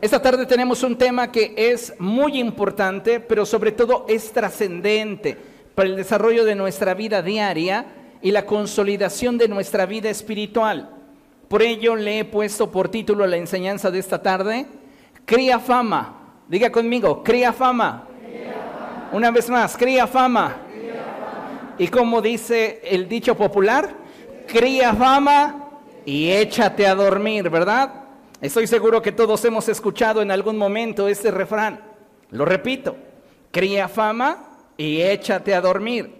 Esta tarde tenemos un tema que es muy importante, pero sobre todo es trascendente para el desarrollo de nuestra vida diaria y la consolidación de nuestra vida espiritual. Por ello le he puesto por título la enseñanza de esta tarde, Cría fama. Diga conmigo, cría fama. Una vez más, cría fama. Y como dice el dicho popular, cría fama y échate a dormir, ¿verdad? Estoy seguro que todos hemos escuchado en algún momento este refrán. Lo repito, cría fama y échate a dormir,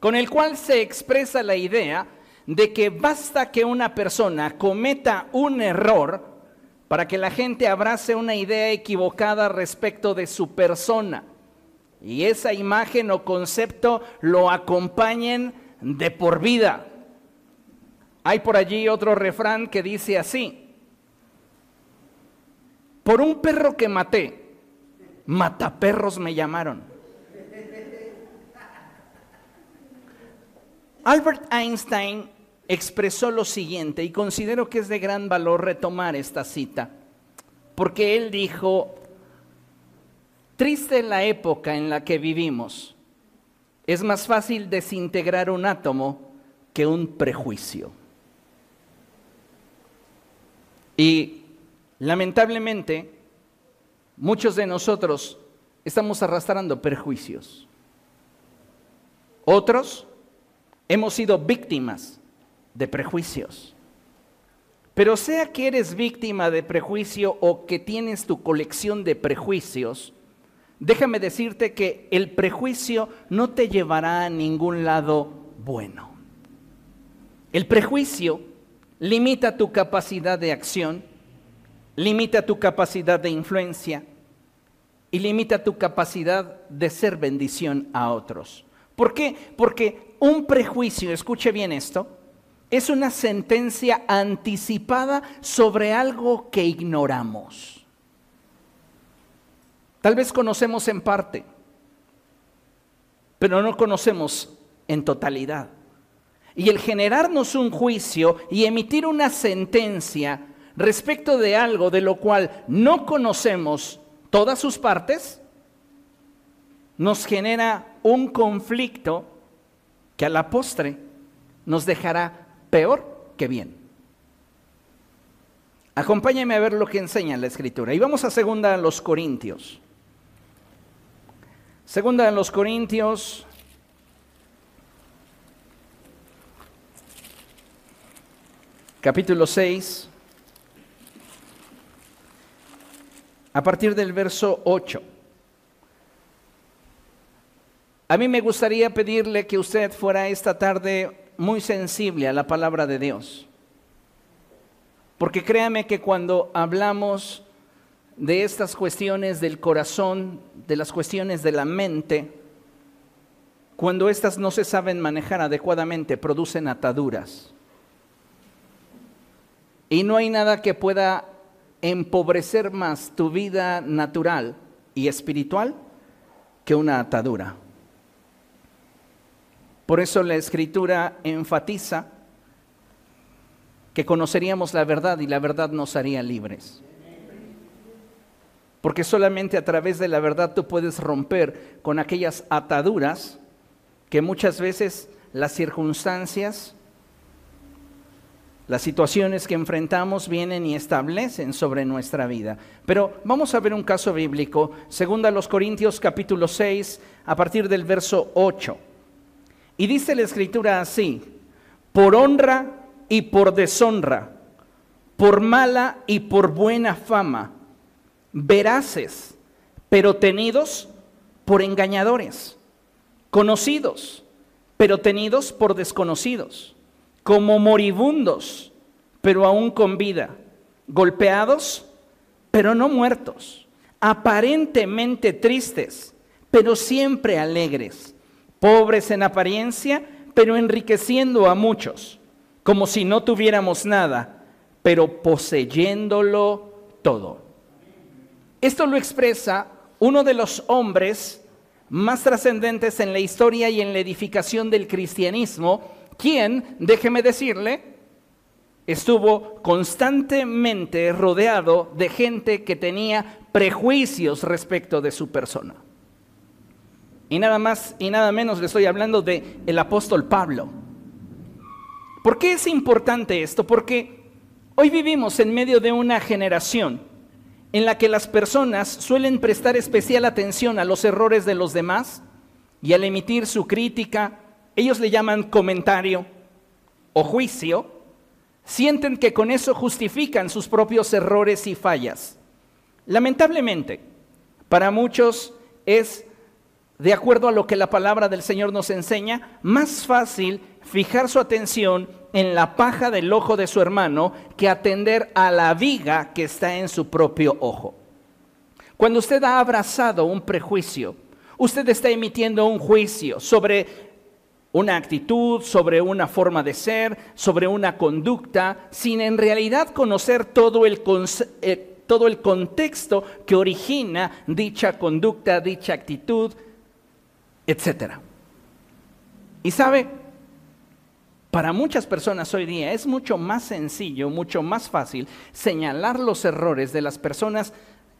con el cual se expresa la idea de que basta que una persona cometa un error para que la gente abrace una idea equivocada respecto de su persona y esa imagen o concepto lo acompañen de por vida. Hay por allí otro refrán que dice así, por un perro que maté, mataperros me llamaron. Albert Einstein expresó lo siguiente y considero que es de gran valor retomar esta cita, porque él dijo, triste la época en la que vivimos, es más fácil desintegrar un átomo que un prejuicio. Y lamentablemente, muchos de nosotros estamos arrastrando prejuicios. Otros hemos sido víctimas de prejuicios. Pero sea que eres víctima de prejuicio o que tienes tu colección de prejuicios, déjame decirte que el prejuicio no te llevará a ningún lado bueno. El prejuicio limita tu capacidad de acción, limita tu capacidad de influencia y limita tu capacidad de ser bendición a otros. ¿Por qué? Porque un prejuicio, escuche bien esto, es una sentencia anticipada sobre algo que ignoramos. Tal vez conocemos en parte, pero no conocemos en totalidad. Y el generarnos un juicio y emitir una sentencia respecto de algo de lo cual no conocemos todas sus partes, nos genera un conflicto que a la postre nos dejará peor que bien. Acompáñame a ver lo que enseña la escritura. Y vamos a segunda a los Corintios. Segunda a los Corintios. Capítulo 6. A partir del verso 8. A mí me gustaría pedirle que usted fuera esta tarde muy sensible a la palabra de Dios. Porque créame que cuando hablamos de estas cuestiones del corazón, de las cuestiones de la mente, cuando éstas no se saben manejar adecuadamente, producen ataduras. Y no hay nada que pueda empobrecer más tu vida natural y espiritual que una atadura. Por eso la escritura enfatiza que conoceríamos la verdad y la verdad nos haría libres. Porque solamente a través de la verdad tú puedes romper con aquellas ataduras que muchas veces las circunstancias, las situaciones que enfrentamos vienen y establecen sobre nuestra vida. Pero vamos a ver un caso bíblico, segundo a los Corintios capítulo 6, a partir del verso 8. Y dice la escritura así, por honra y por deshonra, por mala y por buena fama, veraces, pero tenidos por engañadores, conocidos, pero tenidos por desconocidos, como moribundos, pero aún con vida, golpeados, pero no muertos, aparentemente tristes, pero siempre alegres pobres en apariencia, pero enriqueciendo a muchos, como si no tuviéramos nada, pero poseyéndolo todo. Esto lo expresa uno de los hombres más trascendentes en la historia y en la edificación del cristianismo, quien, déjeme decirle, estuvo constantemente rodeado de gente que tenía prejuicios respecto de su persona. Y nada más y nada menos le estoy hablando de el apóstol Pablo. ¿Por qué es importante esto? Porque hoy vivimos en medio de una generación en la que las personas suelen prestar especial atención a los errores de los demás y al emitir su crítica, ellos le llaman comentario o juicio, sienten que con eso justifican sus propios errores y fallas. Lamentablemente, para muchos es, de acuerdo a lo que la palabra del Señor nos enseña, más fácil fijar su atención en la paja del ojo de su hermano que atender a la viga que está en su propio ojo. Cuando usted ha abrazado un prejuicio, usted está emitiendo un juicio sobre una actitud, sobre una forma de ser, sobre una conducta, sin en realidad conocer todo el, eh, todo el contexto que origina dicha conducta, dicha actitud, etc. Y sabe, para muchas personas hoy día es mucho más sencillo, mucho más fácil señalar los errores de las personas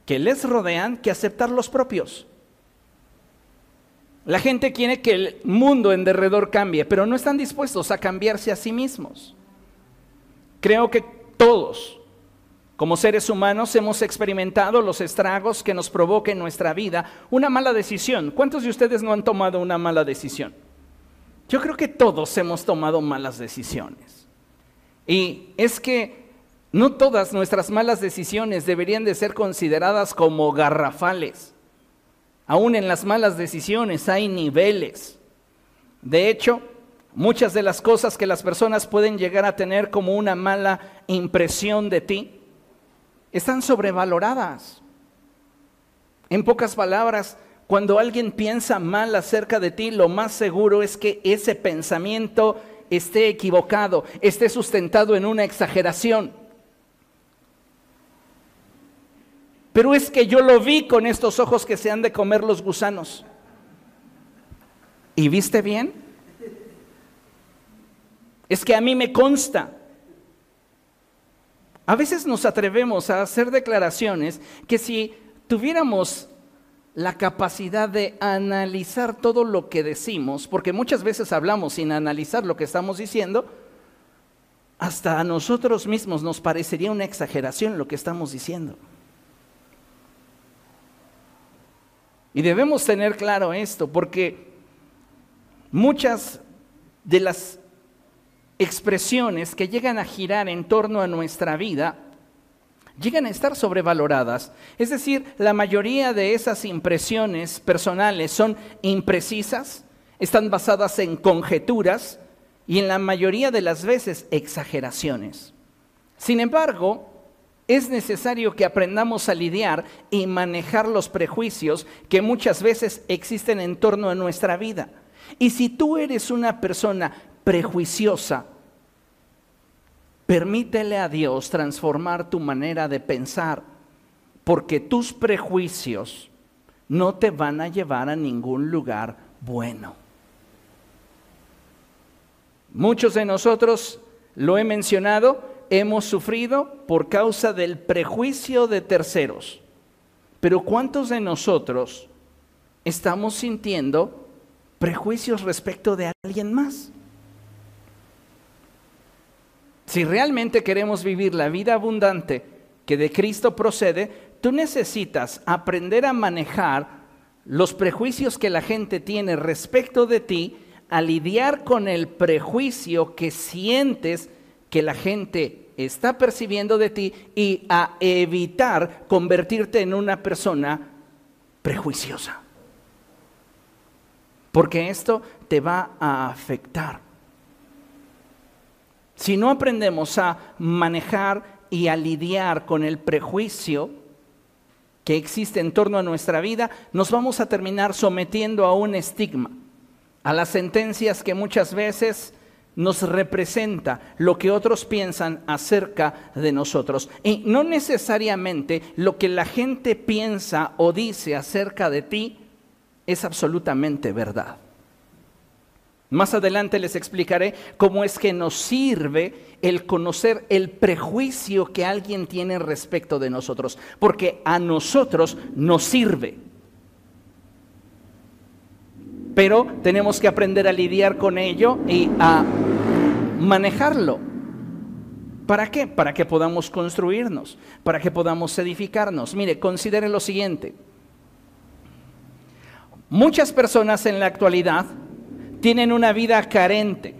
que les rodean que aceptar los propios. La gente quiere que el mundo en derredor cambie, pero no están dispuestos a cambiarse a sí mismos. Creo que todos, como seres humanos, hemos experimentado los estragos que nos provoca en nuestra vida una mala decisión. ¿Cuántos de ustedes no han tomado una mala decisión? Yo creo que todos hemos tomado malas decisiones. Y es que no todas nuestras malas decisiones deberían de ser consideradas como garrafales. Aún en las malas decisiones hay niveles. De hecho, muchas de las cosas que las personas pueden llegar a tener como una mala impresión de ti están sobrevaloradas. En pocas palabras, cuando alguien piensa mal acerca de ti, lo más seguro es que ese pensamiento esté equivocado, esté sustentado en una exageración. Pero es que yo lo vi con estos ojos que se han de comer los gusanos. ¿Y viste bien? Es que a mí me consta. A veces nos atrevemos a hacer declaraciones que si tuviéramos la capacidad de analizar todo lo que decimos, porque muchas veces hablamos sin analizar lo que estamos diciendo, hasta a nosotros mismos nos parecería una exageración lo que estamos diciendo. Y debemos tener claro esto, porque muchas de las expresiones que llegan a girar en torno a nuestra vida llegan a estar sobrevaloradas. Es decir, la mayoría de esas impresiones personales son imprecisas, están basadas en conjeturas y en la mayoría de las veces exageraciones. Sin embargo, es necesario que aprendamos a lidiar y manejar los prejuicios que muchas veces existen en torno a nuestra vida. Y si tú eres una persona prejuiciosa, permítele a Dios transformar tu manera de pensar, porque tus prejuicios no te van a llevar a ningún lugar bueno. Muchos de nosotros, lo he mencionado, hemos sufrido por causa del prejuicio de terceros. Pero ¿cuántos de nosotros estamos sintiendo prejuicios respecto de alguien más? Si realmente queremos vivir la vida abundante que de Cristo procede, tú necesitas aprender a manejar los prejuicios que la gente tiene respecto de ti, a lidiar con el prejuicio que sientes que la gente está percibiendo de ti y a evitar convertirte en una persona prejuiciosa. Porque esto te va a afectar. Si no aprendemos a manejar y a lidiar con el prejuicio que existe en torno a nuestra vida, nos vamos a terminar sometiendo a un estigma, a las sentencias que muchas veces nos representa lo que otros piensan acerca de nosotros. Y no necesariamente lo que la gente piensa o dice acerca de ti es absolutamente verdad. Más adelante les explicaré cómo es que nos sirve el conocer el prejuicio que alguien tiene respecto de nosotros, porque a nosotros nos sirve. Pero tenemos que aprender a lidiar con ello y a manejarlo. ¿Para qué? Para que podamos construirnos, para que podamos edificarnos. Mire, considere lo siguiente. Muchas personas en la actualidad tienen una vida carente,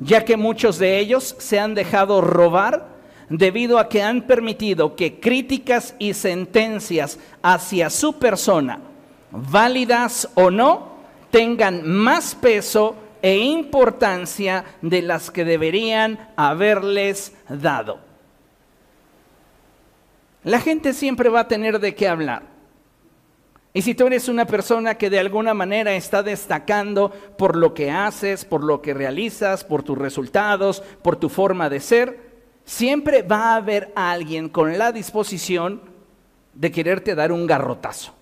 ya que muchos de ellos se han dejado robar debido a que han permitido que críticas y sentencias hacia su persona, válidas o no, tengan más peso e importancia de las que deberían haberles dado. La gente siempre va a tener de qué hablar. Y si tú eres una persona que de alguna manera está destacando por lo que haces, por lo que realizas, por tus resultados, por tu forma de ser, siempre va a haber alguien con la disposición de quererte dar un garrotazo.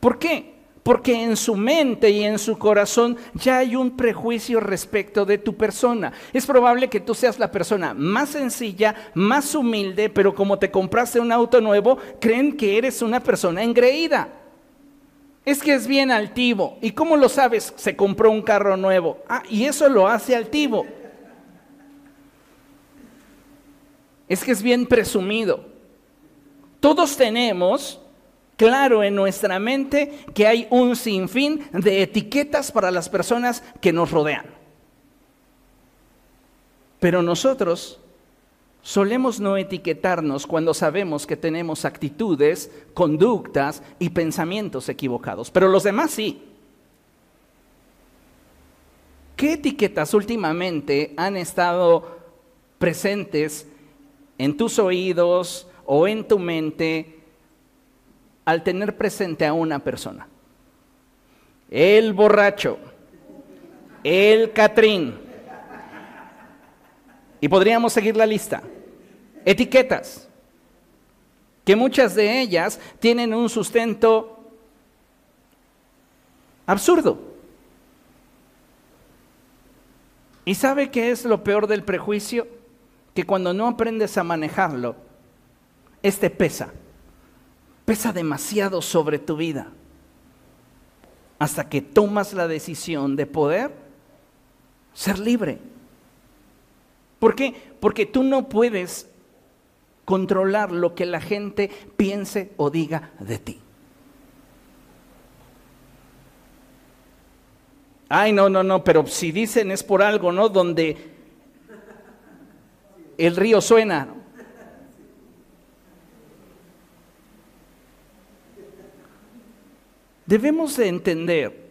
¿Por qué? Porque en su mente y en su corazón ya hay un prejuicio respecto de tu persona. Es probable que tú seas la persona más sencilla, más humilde, pero como te compraste un auto nuevo, creen que eres una persona engreída. Es que es bien altivo. ¿Y cómo lo sabes? Se compró un carro nuevo. Ah, y eso lo hace altivo. Es que es bien presumido. Todos tenemos claro en nuestra mente que hay un sinfín de etiquetas para las personas que nos rodean. Pero nosotros solemos no etiquetarnos cuando sabemos que tenemos actitudes, conductas y pensamientos equivocados, pero los demás sí. ¿Qué etiquetas últimamente han estado presentes en tus oídos o en tu mente al tener presente a una persona. El borracho, el Catrín. Y podríamos seguir la lista. Etiquetas, que muchas de ellas tienen un sustento absurdo. ¿Y sabe qué es lo peor del prejuicio? Que cuando no aprendes a manejarlo, este pesa pesa demasiado sobre tu vida hasta que tomas la decisión de poder ser libre. ¿Por qué? Porque tú no puedes controlar lo que la gente piense o diga de ti. Ay, no, no, no, pero si dicen es por algo, ¿no? Donde el río suena. Debemos de entender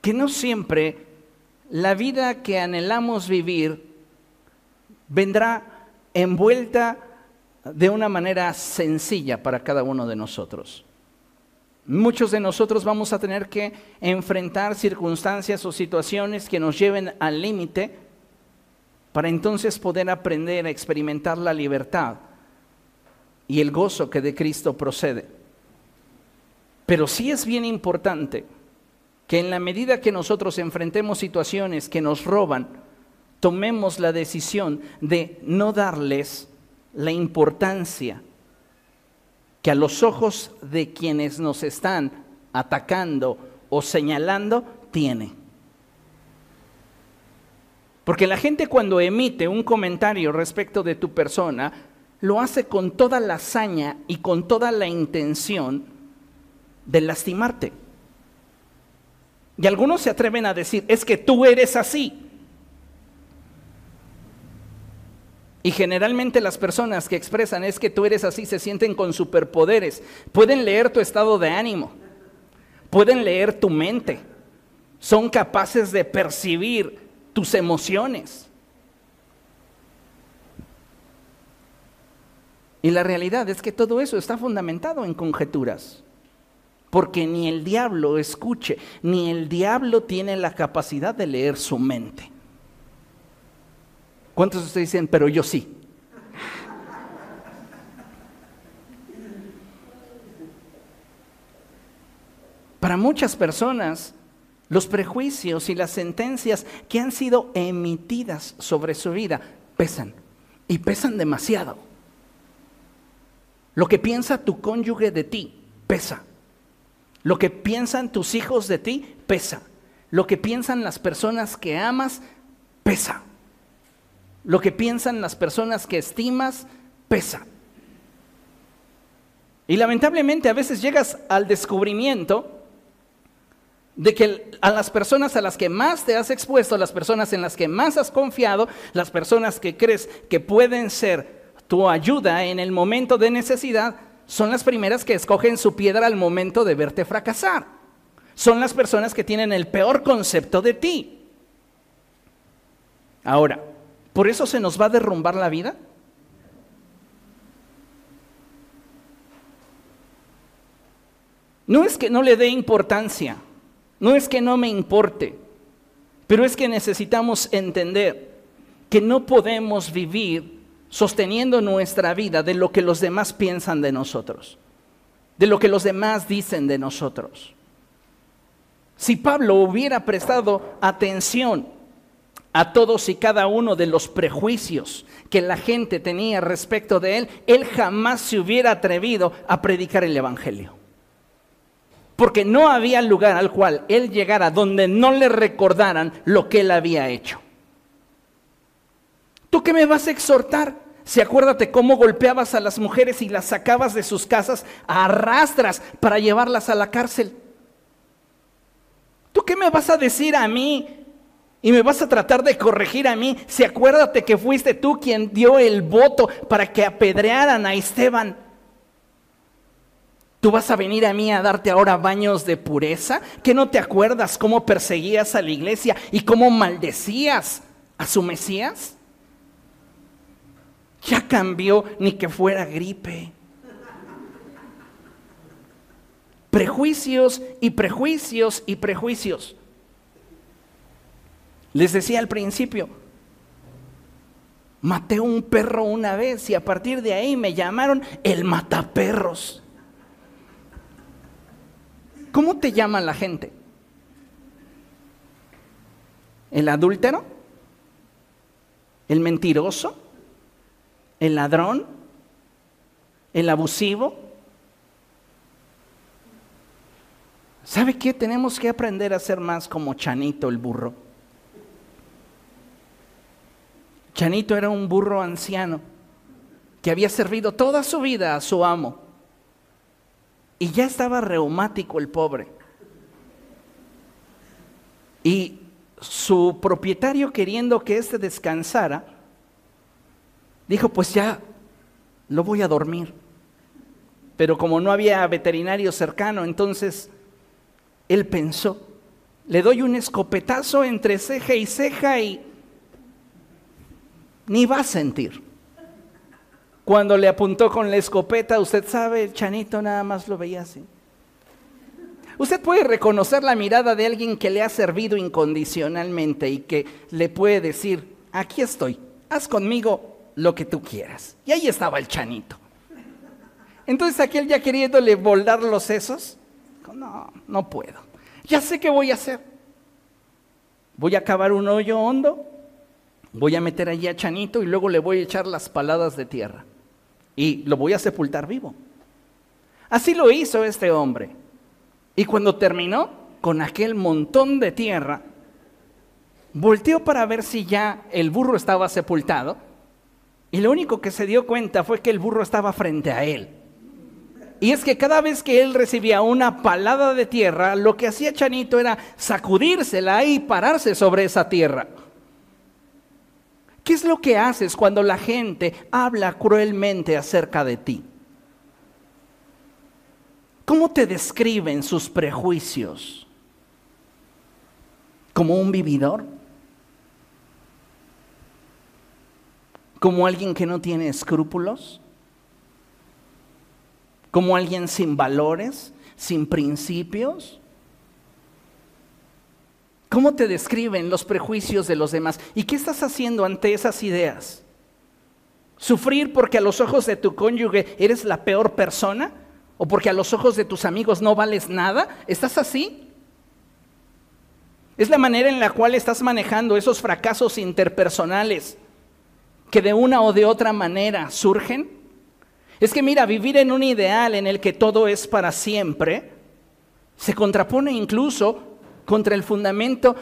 que no siempre la vida que anhelamos vivir vendrá envuelta de una manera sencilla para cada uno de nosotros. Muchos de nosotros vamos a tener que enfrentar circunstancias o situaciones que nos lleven al límite para entonces poder aprender a experimentar la libertad y el gozo que de Cristo procede. Pero sí es bien importante que en la medida que nosotros enfrentemos situaciones que nos roban, tomemos la decisión de no darles la importancia que a los ojos de quienes nos están atacando o señalando tiene. Porque la gente cuando emite un comentario respecto de tu persona, lo hace con toda la hazaña y con toda la intención de lastimarte. Y algunos se atreven a decir, es que tú eres así. Y generalmente las personas que expresan es que tú eres así se sienten con superpoderes. Pueden leer tu estado de ánimo, pueden leer tu mente, son capaces de percibir tus emociones. Y la realidad es que todo eso está fundamentado en conjeturas. Porque ni el diablo escuche, ni el diablo tiene la capacidad de leer su mente. ¿Cuántos de ustedes dicen, pero yo sí? Para muchas personas, Los prejuicios y las sentencias que han sido emitidas sobre su vida pesan y pesan demasiado. Lo que piensa tu cónyuge de ti pesa. Lo que piensan tus hijos de ti pesa. Lo que piensan las personas que amas pesa. Lo que piensan las personas que estimas pesa. Y lamentablemente a veces llegas al descubrimiento de que a las personas a las que más te has expuesto, las personas en las que más has confiado, las personas que crees que pueden ser tu ayuda en el momento de necesidad, son las primeras que escogen su piedra al momento de verte fracasar. Son las personas que tienen el peor concepto de ti. Ahora, ¿por eso se nos va a derrumbar la vida? No es que no le dé importancia, no es que no me importe, pero es que necesitamos entender que no podemos vivir sosteniendo nuestra vida de lo que los demás piensan de nosotros, de lo que los demás dicen de nosotros. Si Pablo hubiera prestado atención a todos y cada uno de los prejuicios que la gente tenía respecto de él, él jamás se hubiera atrevido a predicar el Evangelio. Porque no había lugar al cual él llegara donde no le recordaran lo que él había hecho. ¿Tú qué me vas a exhortar? Si acuérdate cómo golpeabas a las mujeres y las sacabas de sus casas a arrastras para llevarlas a la cárcel. ¿Tú qué me vas a decir a mí y me vas a tratar de corregir a mí si acuérdate que fuiste tú quien dio el voto para que apedrearan a Esteban. ¿Tú vas a venir a mí a darte ahora baños de pureza? ¿Que no te acuerdas cómo perseguías a la iglesia y cómo maldecías a su Mesías? Ya cambió ni que fuera gripe. Prejuicios y prejuicios y prejuicios. Les decía al principio, maté un perro una vez y a partir de ahí me llamaron el mataperros. ¿Cómo te llama la gente? ¿El adúltero? ¿El mentiroso? ¿El ladrón? ¿El abusivo? ¿Sabe qué? Tenemos que aprender a ser más como Chanito el burro. Chanito era un burro anciano que había servido toda su vida a su amo. Y ya estaba reumático el pobre. Y su propietario queriendo que éste descansara, dijo, pues ya lo voy a dormir. Pero como no había veterinario cercano, entonces él pensó, le doy un escopetazo entre ceja y ceja y ni va a sentir. Cuando le apuntó con la escopeta, usted sabe, el chanito nada más lo veía así. Usted puede reconocer la mirada de alguien que le ha servido incondicionalmente y que le puede decir, aquí estoy, haz conmigo lo que tú quieras. Y ahí estaba el chanito. Entonces aquel ya queriéndole volar los sesos, no, no puedo. Ya sé qué voy a hacer. Voy a cavar un hoyo hondo voy a meter allí a Chanito y luego le voy a echar las paladas de tierra y lo voy a sepultar vivo. Así lo hizo este hombre. Y cuando terminó con aquel montón de tierra, volteó para ver si ya el burro estaba sepultado y lo único que se dio cuenta fue que el burro estaba frente a él. Y es que cada vez que él recibía una palada de tierra, lo que hacía Chanito era sacudírsela y pararse sobre esa tierra. ¿Qué es lo que haces cuando la gente habla cruelmente acerca de ti? ¿Cómo te describen sus prejuicios? ¿Como un vividor? ¿Como alguien que no tiene escrúpulos? ¿Como alguien sin valores, sin principios? ¿Cómo te describen los prejuicios de los demás? ¿Y qué estás haciendo ante esas ideas? ¿Sufrir porque a los ojos de tu cónyuge eres la peor persona? ¿O porque a los ojos de tus amigos no vales nada? ¿Estás así? Es la manera en la cual estás manejando esos fracasos interpersonales que de una o de otra manera surgen. Es que mira, vivir en un ideal en el que todo es para siempre se contrapone incluso contra el fundamento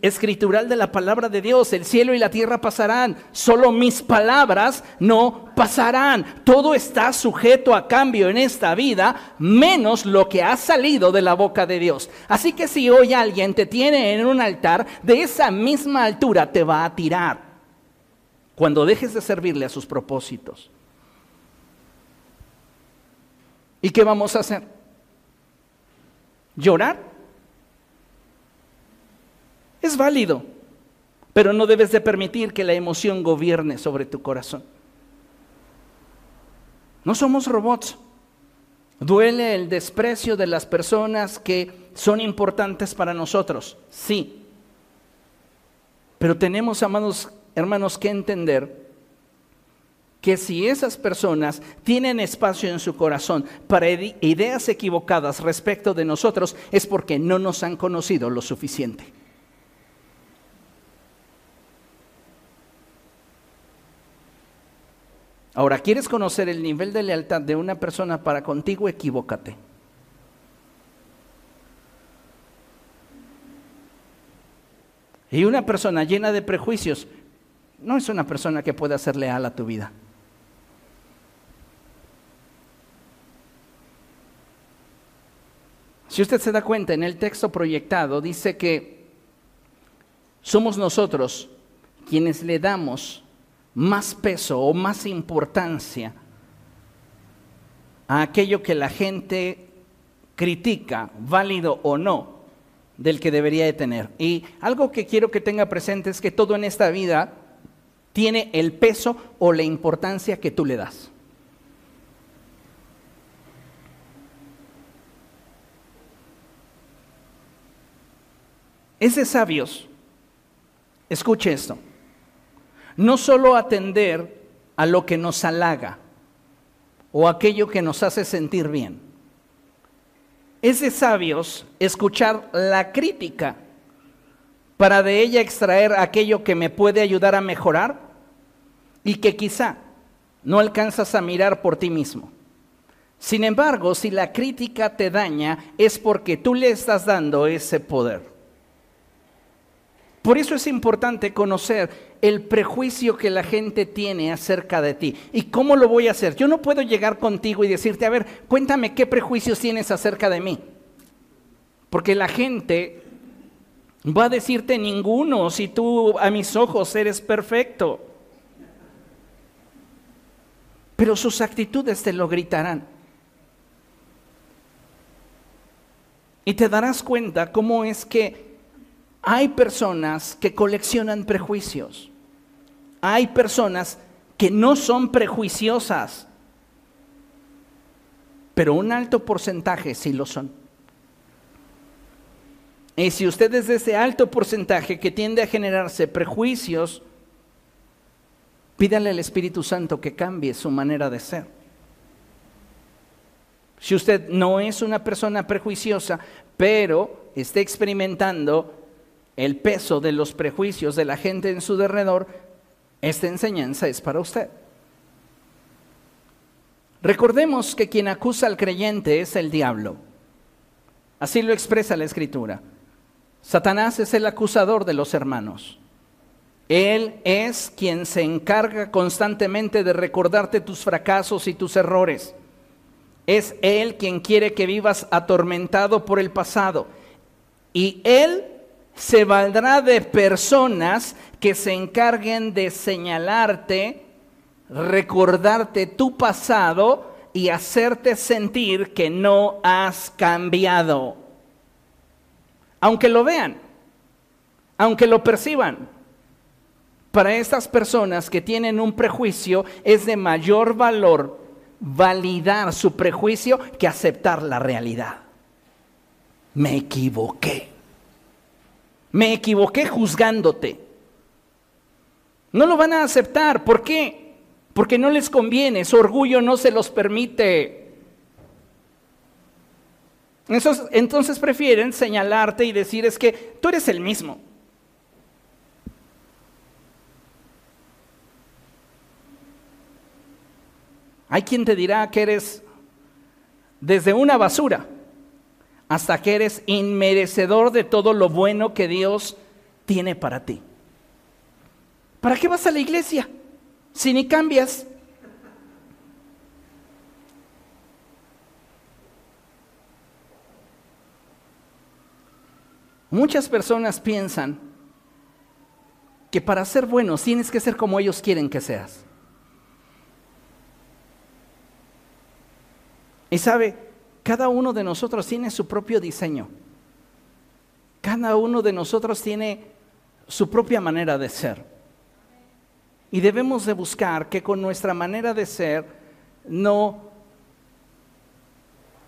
escritural de la palabra de Dios. El cielo y la tierra pasarán, solo mis palabras no pasarán. Todo está sujeto a cambio en esta vida, menos lo que ha salido de la boca de Dios. Así que si hoy alguien te tiene en un altar, de esa misma altura te va a tirar cuando dejes de servirle a sus propósitos. ¿Y qué vamos a hacer? ¿Llorar? Es válido, pero no debes de permitir que la emoción gobierne sobre tu corazón. No somos robots. Duele el desprecio de las personas que son importantes para nosotros, sí. Pero tenemos, amados hermanos, que entender que si esas personas tienen espacio en su corazón para ideas equivocadas respecto de nosotros, es porque no nos han conocido lo suficiente. Ahora, ¿quieres conocer el nivel de lealtad de una persona para contigo? Equivócate. Y una persona llena de prejuicios no es una persona que pueda ser leal a tu vida. Si usted se da cuenta, en el texto proyectado dice que somos nosotros quienes le damos más peso o más importancia a aquello que la gente critica, válido o no, del que debería de tener. Y algo que quiero que tenga presente es que todo en esta vida tiene el peso o la importancia que tú le das. Es de sabios, escuche esto, no solo atender a lo que nos halaga o aquello que nos hace sentir bien. Es de sabios escuchar la crítica para de ella extraer aquello que me puede ayudar a mejorar y que quizá no alcanzas a mirar por ti mismo. Sin embargo, si la crítica te daña, es porque tú le estás dando ese poder. Por eso es importante conocer el prejuicio que la gente tiene acerca de ti. ¿Y cómo lo voy a hacer? Yo no puedo llegar contigo y decirte, a ver, cuéntame qué prejuicios tienes acerca de mí. Porque la gente va a decirte ninguno si tú a mis ojos eres perfecto. Pero sus actitudes te lo gritarán. Y te darás cuenta cómo es que hay personas que coleccionan prejuicios. Hay personas que no son prejuiciosas, pero un alto porcentaje sí lo son. Y si usted es de ese alto porcentaje que tiende a generarse prejuicios, pídale al Espíritu Santo que cambie su manera de ser. Si usted no es una persona prejuiciosa, pero está experimentando el peso de los prejuicios de la gente en su derredor, esta enseñanza es para usted. Recordemos que quien acusa al creyente es el diablo. Así lo expresa la escritura. Satanás es el acusador de los hermanos. Él es quien se encarga constantemente de recordarte tus fracasos y tus errores. Es Él quien quiere que vivas atormentado por el pasado. Y Él se valdrá de personas que se encarguen de señalarte, recordarte tu pasado y hacerte sentir que no has cambiado. Aunque lo vean, aunque lo perciban. Para estas personas que tienen un prejuicio es de mayor valor validar su prejuicio que aceptar la realidad. Me equivoqué. Me equivoqué juzgándote. No lo van a aceptar. ¿Por qué? Porque no les conviene. Su orgullo no se los permite. Entonces, prefieren señalarte y decir es que tú eres el mismo. Hay quien te dirá que eres desde una basura hasta que eres inmerecedor de todo lo bueno que Dios tiene para ti. ¿Para qué vas a la iglesia si ni cambias? Muchas personas piensan que para ser buenos tienes que ser como ellos quieren que seas. Y sabe, cada uno de nosotros tiene su propio diseño. Cada uno de nosotros tiene su propia manera de ser. Y debemos de buscar que con nuestra manera de ser no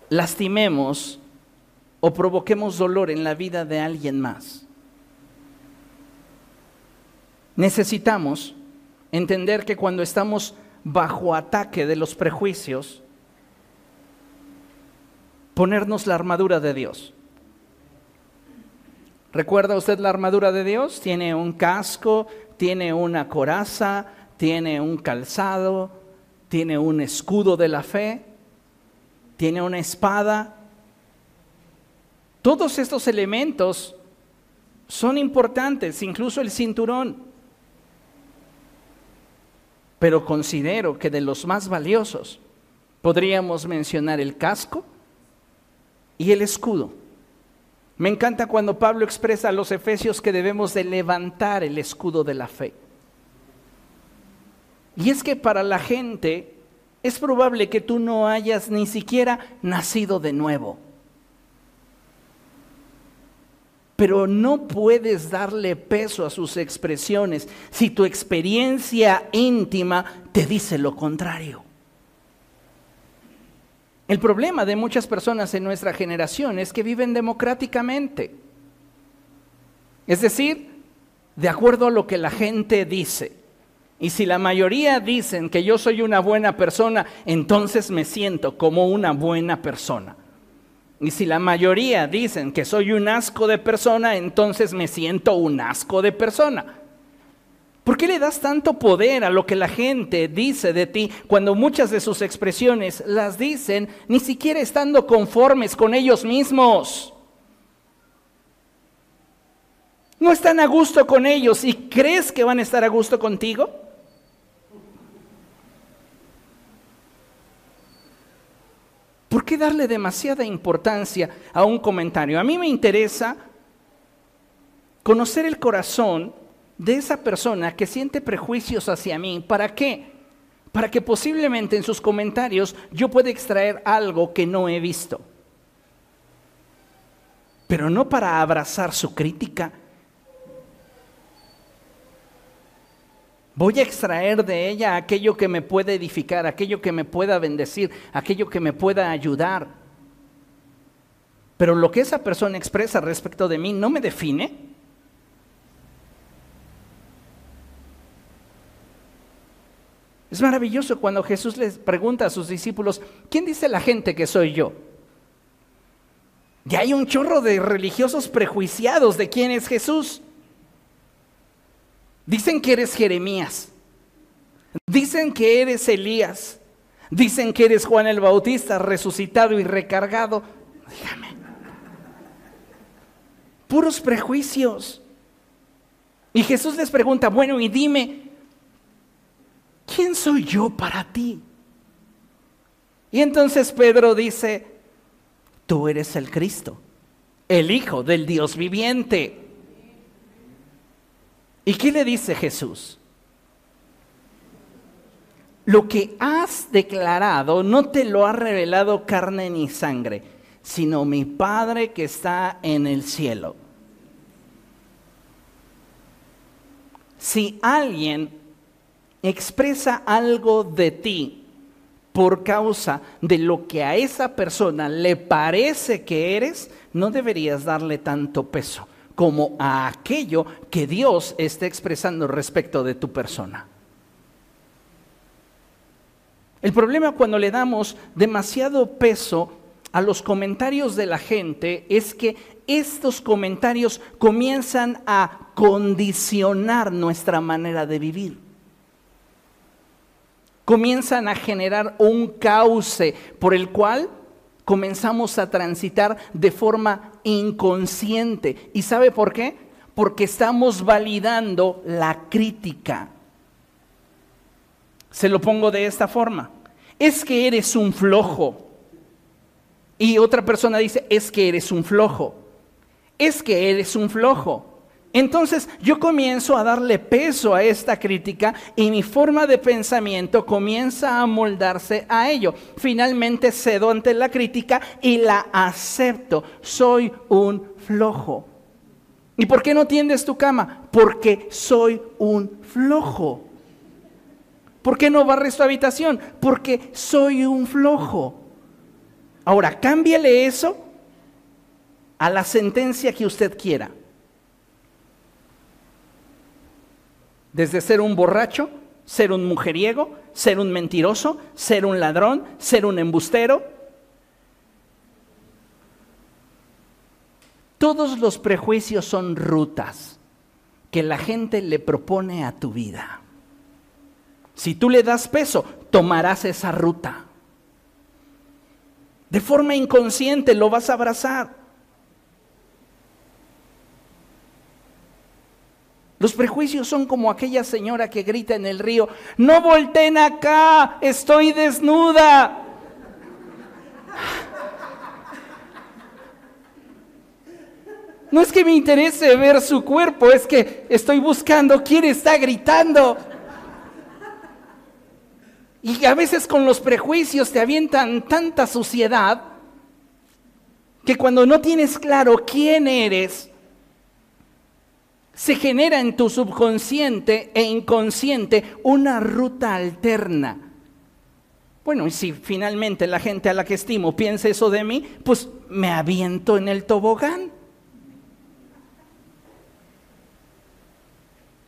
lastimemos o provoquemos dolor en la vida de alguien más. Necesitamos entender que cuando estamos bajo ataque de los prejuicios, ponernos la armadura de Dios. ¿Recuerda usted la armadura de Dios? Tiene un casco, tiene una coraza, tiene un calzado, tiene un escudo de la fe, tiene una espada. Todos estos elementos son importantes, incluso el cinturón. Pero considero que de los más valiosos podríamos mencionar el casco, y el escudo. Me encanta cuando Pablo expresa a los efesios que debemos de levantar el escudo de la fe. Y es que para la gente es probable que tú no hayas ni siquiera nacido de nuevo. Pero no puedes darle peso a sus expresiones si tu experiencia íntima te dice lo contrario. El problema de muchas personas en nuestra generación es que viven democráticamente. Es decir, de acuerdo a lo que la gente dice. Y si la mayoría dicen que yo soy una buena persona, entonces me siento como una buena persona. Y si la mayoría dicen que soy un asco de persona, entonces me siento un asco de persona. ¿Por qué le das tanto poder a lo que la gente dice de ti cuando muchas de sus expresiones las dicen ni siquiera estando conformes con ellos mismos? ¿No están a gusto con ellos y crees que van a estar a gusto contigo? ¿Por qué darle demasiada importancia a un comentario? A mí me interesa conocer el corazón de esa persona que siente prejuicios hacia mí. ¿Para qué? Para que posiblemente en sus comentarios yo pueda extraer algo que no he visto. Pero no para abrazar su crítica. Voy a extraer de ella aquello que me pueda edificar, aquello que me pueda bendecir, aquello que me pueda ayudar. Pero lo que esa persona expresa respecto de mí no me define. Es maravilloso cuando Jesús les pregunta a sus discípulos, ¿quién dice la gente que soy yo? Ya hay un chorro de religiosos prejuiciados de quién es Jesús. Dicen que eres Jeremías. Dicen que eres Elías. Dicen que eres Juan el Bautista resucitado y recargado. Dígame. Puros prejuicios. Y Jesús les pregunta, bueno, y dime, ¿quién soy yo para ti? Y entonces Pedro dice, tú eres el Cristo, el Hijo del Dios viviente. ¿Y qué le dice Jesús? Lo que has declarado no te lo ha revelado carne ni sangre, sino mi Padre que está en el cielo. Si alguien expresa algo de ti por causa de lo que a esa persona le parece que eres, no deberías darle tanto peso como a aquello que Dios está expresando respecto de tu persona. El problema cuando le damos demasiado peso a los comentarios de la gente es que estos comentarios comienzan a condicionar nuestra manera de vivir. Comienzan a generar un cauce por el cual comenzamos a transitar de forma inconsciente. ¿Y sabe por qué? Porque estamos validando la crítica. Se lo pongo de esta forma. Es que eres un flojo. Y otra persona dice, es que eres un flojo. Es que eres un flojo. Entonces yo comienzo a darle peso a esta crítica y mi forma de pensamiento comienza a moldarse a ello. Finalmente cedo ante la crítica y la acepto. Soy un flojo. ¿Y por qué no tiendes tu cama? Porque soy un flojo. ¿Por qué no barres tu habitación? Porque soy un flojo. Ahora, cámbiale eso a la sentencia que usted quiera. Desde ser un borracho, ser un mujeriego, ser un mentiroso, ser un ladrón, ser un embustero. Todos los prejuicios son rutas que la gente le propone a tu vida. Si tú le das peso, tomarás esa ruta. De forma inconsciente lo vas a abrazar. Los prejuicios son como aquella señora que grita en el río, no volteen acá, estoy desnuda. No es que me interese ver su cuerpo, es que estoy buscando quién está gritando. Y a veces con los prejuicios te avientan tanta suciedad que cuando no tienes claro quién eres, se genera en tu subconsciente e inconsciente una ruta alterna. Bueno, y si finalmente la gente a la que estimo piensa eso de mí, pues me aviento en el tobogán.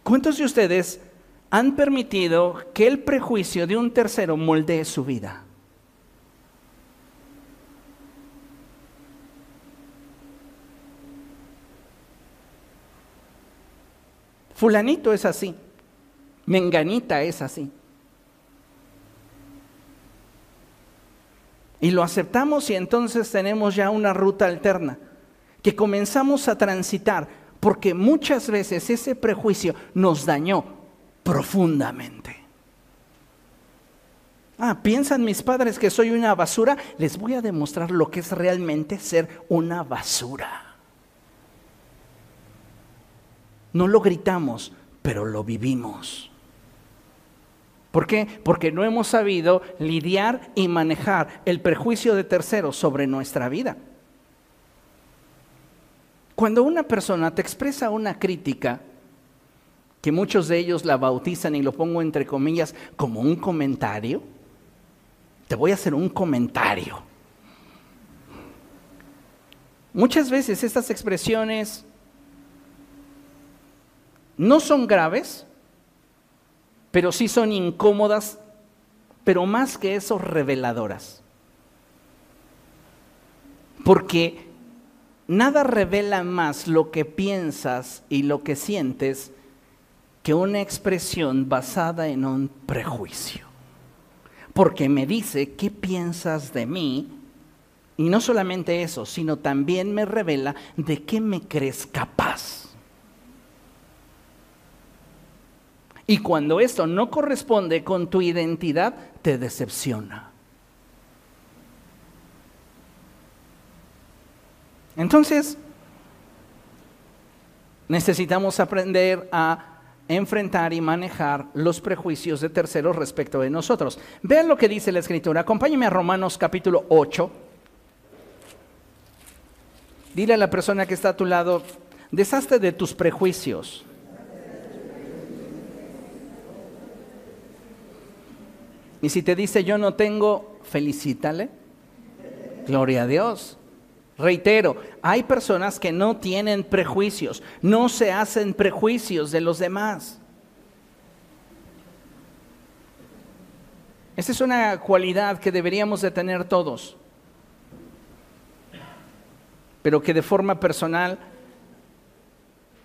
¿Cuántos de ustedes han permitido que el prejuicio de un tercero moldee su vida? Fulanito es así. Menganita es así. Y lo aceptamos y entonces tenemos ya una ruta alterna que comenzamos a transitar porque muchas veces ese prejuicio nos dañó profundamente. Ah, ¿piensan mis padres que soy una basura? Les voy a demostrar lo que es realmente ser una basura. No lo gritamos, pero lo vivimos. ¿Por qué? Porque no hemos sabido lidiar y manejar el perjuicio de terceros sobre nuestra vida. Cuando una persona te expresa una crítica, que muchos de ellos la bautizan y lo pongo entre comillas como un comentario, te voy a hacer un comentario. Muchas veces estas expresiones no son graves, pero sí son incómodas, pero más que eso, reveladoras. Porque nada revela más lo que piensas y lo que sientes que una expresión basada en un prejuicio. Porque me dice qué piensas de mí y no solamente eso, sino también me revela de qué me crees capaz. Y cuando esto no corresponde con tu identidad, te decepciona. Entonces, necesitamos aprender a enfrentar y manejar los prejuicios de terceros respecto de nosotros. Vean lo que dice la escritura. Acompáñeme a Romanos capítulo 8. Dile a la persona que está a tu lado, deshazte de tus prejuicios. Y si te dice yo no tengo, felicítale. Gloria a Dios. Reitero, hay personas que no tienen prejuicios, no se hacen prejuicios de los demás. Esa es una cualidad que deberíamos de tener todos. pero que de forma personal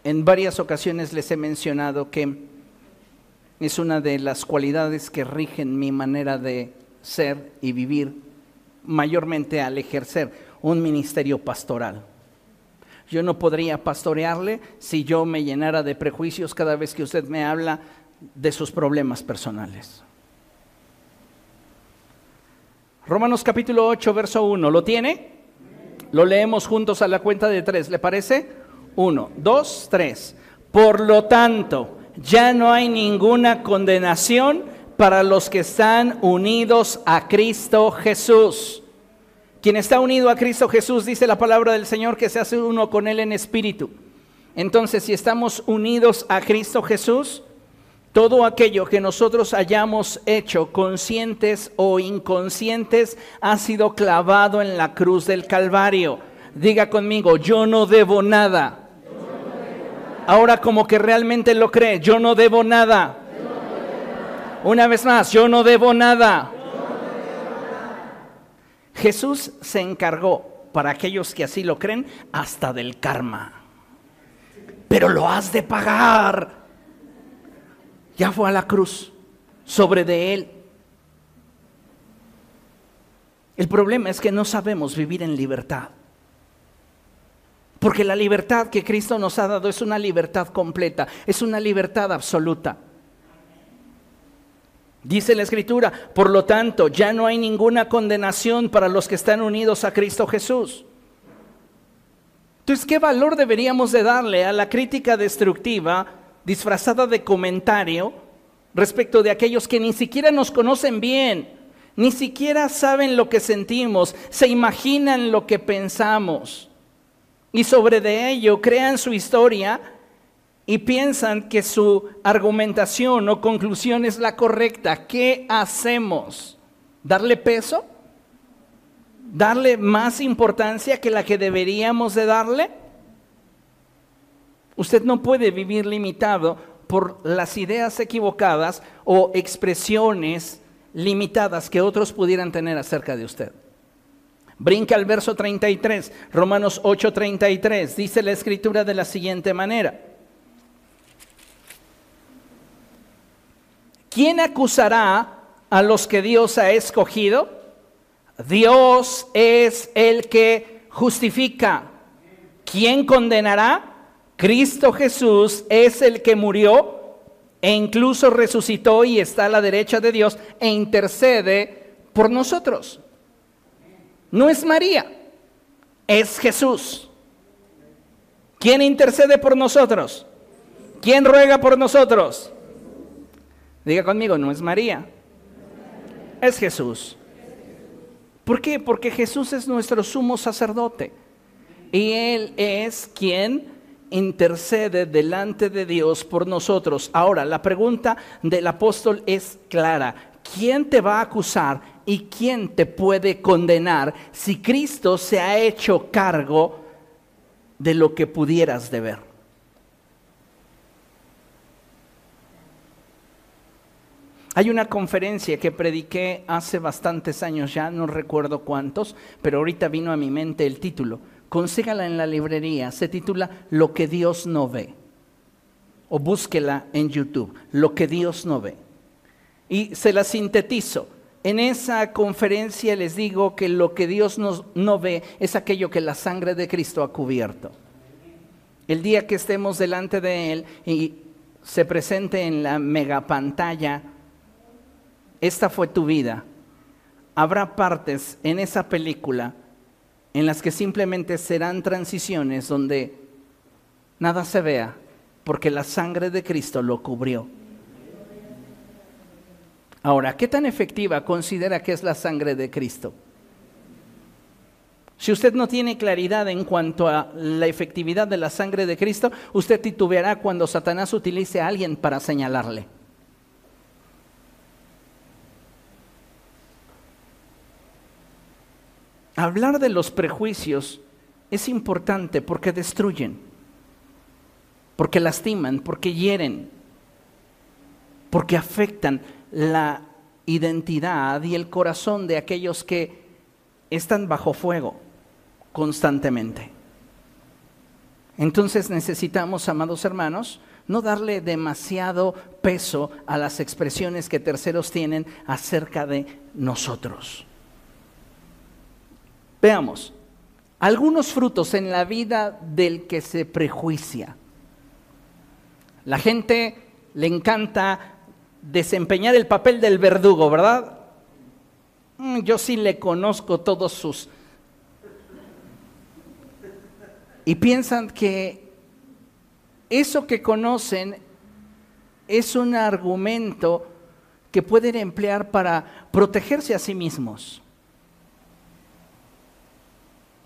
en varias ocasiones les he mencionado que es una de las cualidades que rigen mi manera de ser y vivir, mayormente al ejercer un ministerio pastoral. Yo no podría pastorearle si yo me llenara de prejuicios cada vez que usted me habla de sus problemas personales. Romanos capítulo 8, verso 1, ¿lo tiene? Lo leemos juntos a la cuenta de tres, ¿le parece? Uno, dos, tres. Por lo tanto, ya no hay ninguna condenación para los que están unidos a Cristo Jesús. Quien está unido a Cristo Jesús, dice la palabra del Señor, que se hace uno con Él en espíritu. Entonces, si estamos unidos a Cristo Jesús, todo aquello que nosotros hayamos hecho, conscientes o inconscientes, ha sido clavado en la cruz del Calvario. Diga conmigo, yo no debo nada. Ahora como que realmente lo cree, yo no debo nada. Una vez más, yo no debo nada. Jesús se encargó, para aquellos que así lo creen, hasta del karma. Pero lo has de pagar ya fue a la cruz sobre de él. El problema es que no sabemos vivir en libertad. Porque la libertad que Cristo nos ha dado es una libertad completa, es una libertad absoluta. Dice la Escritura, por lo tanto, ya no hay ninguna condenación para los que están unidos a Cristo Jesús. Entonces, ¿qué valor deberíamos de darle a la crítica destructiva disfrazada de comentario respecto de aquellos que ni siquiera nos conocen bien, ni siquiera saben lo que sentimos, se imaginan lo que pensamos y sobre de ello crean su historia y piensan que su argumentación o conclusión es la correcta. ¿Qué hacemos? ¿Darle peso? ¿Darle más importancia que la que deberíamos de darle? Usted no puede vivir limitado por las ideas equivocadas o expresiones limitadas que otros pudieran tener acerca de usted. Brinca al verso 33, Romanos 8:33, dice la escritura de la siguiente manera. ¿Quién acusará a los que Dios ha escogido? Dios es el que justifica. ¿Quién condenará? Cristo Jesús es el que murió e incluso resucitó y está a la derecha de Dios e intercede por nosotros. No es María, es Jesús. ¿Quién intercede por nosotros? ¿Quién ruega por nosotros? Diga conmigo, no es María, es Jesús. ¿Por qué? Porque Jesús es nuestro sumo sacerdote y Él es quien intercede delante de Dios por nosotros. Ahora, la pregunta del apóstol es clara. ¿Quién te va a acusar y quién te puede condenar si Cristo se ha hecho cargo de lo que pudieras deber? Hay una conferencia que prediqué hace bastantes años ya, no recuerdo cuántos, pero ahorita vino a mi mente el título consígala en la librería, se titula Lo que Dios no ve. O búsquela en YouTube, Lo que Dios no ve. Y se la sintetizo. En esa conferencia les digo que lo que Dios no ve es aquello que la sangre de Cristo ha cubierto. El día que estemos delante de Él y se presente en la megapantalla, esta fue tu vida, habrá partes en esa película en las que simplemente serán transiciones donde nada se vea, porque la sangre de Cristo lo cubrió. Ahora, ¿qué tan efectiva considera que es la sangre de Cristo? Si usted no tiene claridad en cuanto a la efectividad de la sangre de Cristo, usted titubeará cuando Satanás utilice a alguien para señalarle. Hablar de los prejuicios es importante porque destruyen, porque lastiman, porque hieren, porque afectan la identidad y el corazón de aquellos que están bajo fuego constantemente. Entonces necesitamos, amados hermanos, no darle demasiado peso a las expresiones que terceros tienen acerca de nosotros. Veamos, algunos frutos en la vida del que se prejuicia. La gente le encanta desempeñar el papel del verdugo, ¿verdad? Mm, yo sí le conozco todos sus... Y piensan que eso que conocen es un argumento que pueden emplear para protegerse a sí mismos.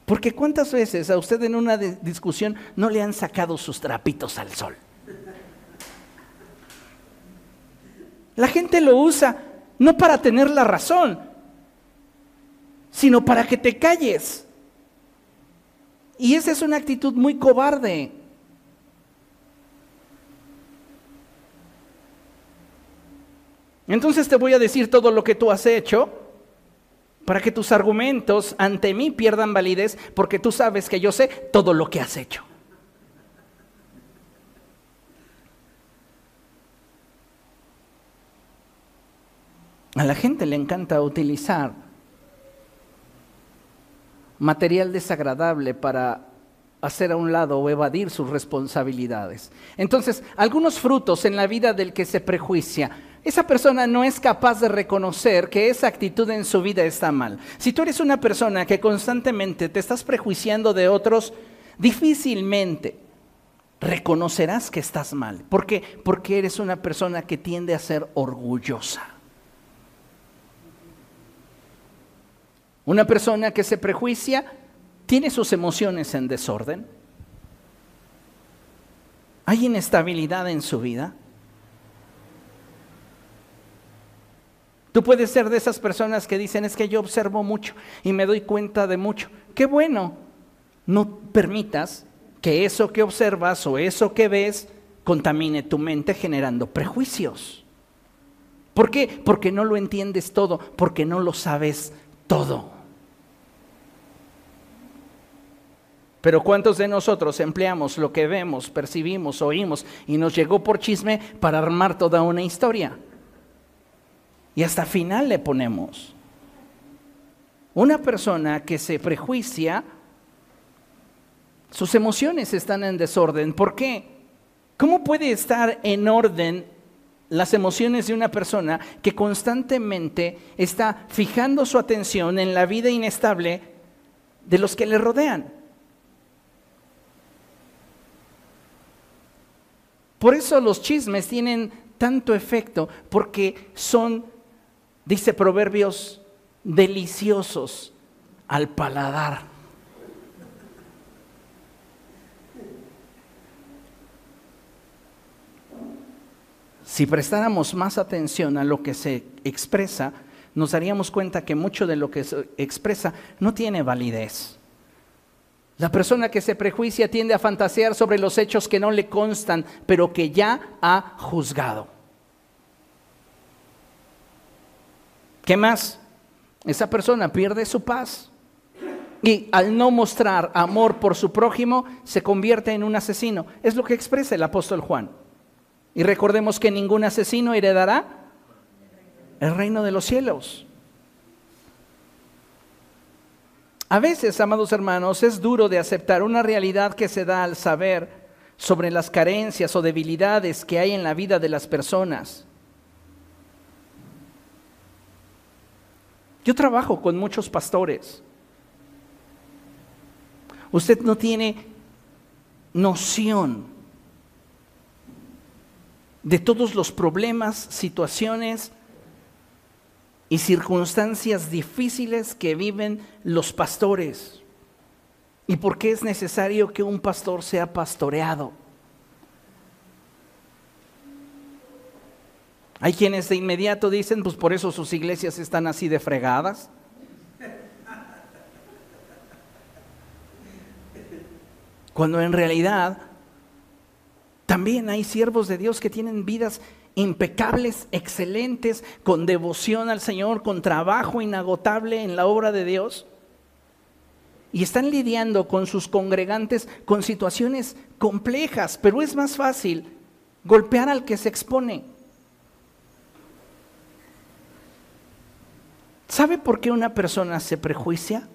Porque cuántas veces a usted en una discusión no le han sacado sus trapitos al sol. La gente lo usa no para tener la razón, sino para que te calles. Y esa es una actitud muy cobarde. Entonces te voy a decir todo lo que tú has hecho para que tus argumentos ante mí pierdan validez, porque tú sabes que yo sé todo lo que has hecho. A la gente le encanta utilizar material desagradable para hacer a un lado o evadir sus responsabilidades. Entonces, algunos frutos en la vida del que se prejuicia esa persona no es capaz de reconocer que esa actitud en su vida está mal. Si tú eres una persona que constantemente te estás prejuiciando de otros, difícilmente reconocerás que estás mal. ¿Por qué? Porque eres una persona que tiende a ser orgullosa. Una persona que se prejuicia tiene sus emociones en desorden. Hay inestabilidad en su vida. Tú puedes ser de esas personas que dicen, es que yo observo mucho y me doy cuenta de mucho. Qué bueno, no permitas que eso que observas o eso que ves contamine tu mente generando prejuicios. ¿Por qué? Porque no lo entiendes todo, porque no lo sabes todo. Pero ¿cuántos de nosotros empleamos lo que vemos, percibimos, oímos y nos llegó por chisme para armar toda una historia? Y hasta final le ponemos. Una persona que se prejuicia, sus emociones están en desorden. ¿Por qué? ¿Cómo puede estar en orden las emociones de una persona que constantemente está fijando su atención en la vida inestable de los que le rodean? Por eso los chismes tienen tanto efecto, porque son dice proverbios, deliciosos al paladar. Si prestáramos más atención a lo que se expresa, nos daríamos cuenta que mucho de lo que se expresa no tiene validez. La persona que se prejuicia tiende a fantasear sobre los hechos que no le constan, pero que ya ha juzgado. ¿Qué más? Esa persona pierde su paz y al no mostrar amor por su prójimo se convierte en un asesino. Es lo que expresa el apóstol Juan. Y recordemos que ningún asesino heredará el reino de los cielos. A veces, amados hermanos, es duro de aceptar una realidad que se da al saber sobre las carencias o debilidades que hay en la vida de las personas. Yo trabajo con muchos pastores. Usted no tiene noción de todos los problemas, situaciones y circunstancias difíciles que viven los pastores. ¿Y por qué es necesario que un pastor sea pastoreado? Hay quienes de inmediato dicen, pues por eso sus iglesias están así de fregadas. Cuando en realidad también hay siervos de Dios que tienen vidas impecables, excelentes, con devoción al Señor, con trabajo inagotable en la obra de Dios. y están lidiando con sus congregantes con situaciones complejas, pero es más fácil golpear al que se expone. ¿Sabe por qué una persona se prejuicia?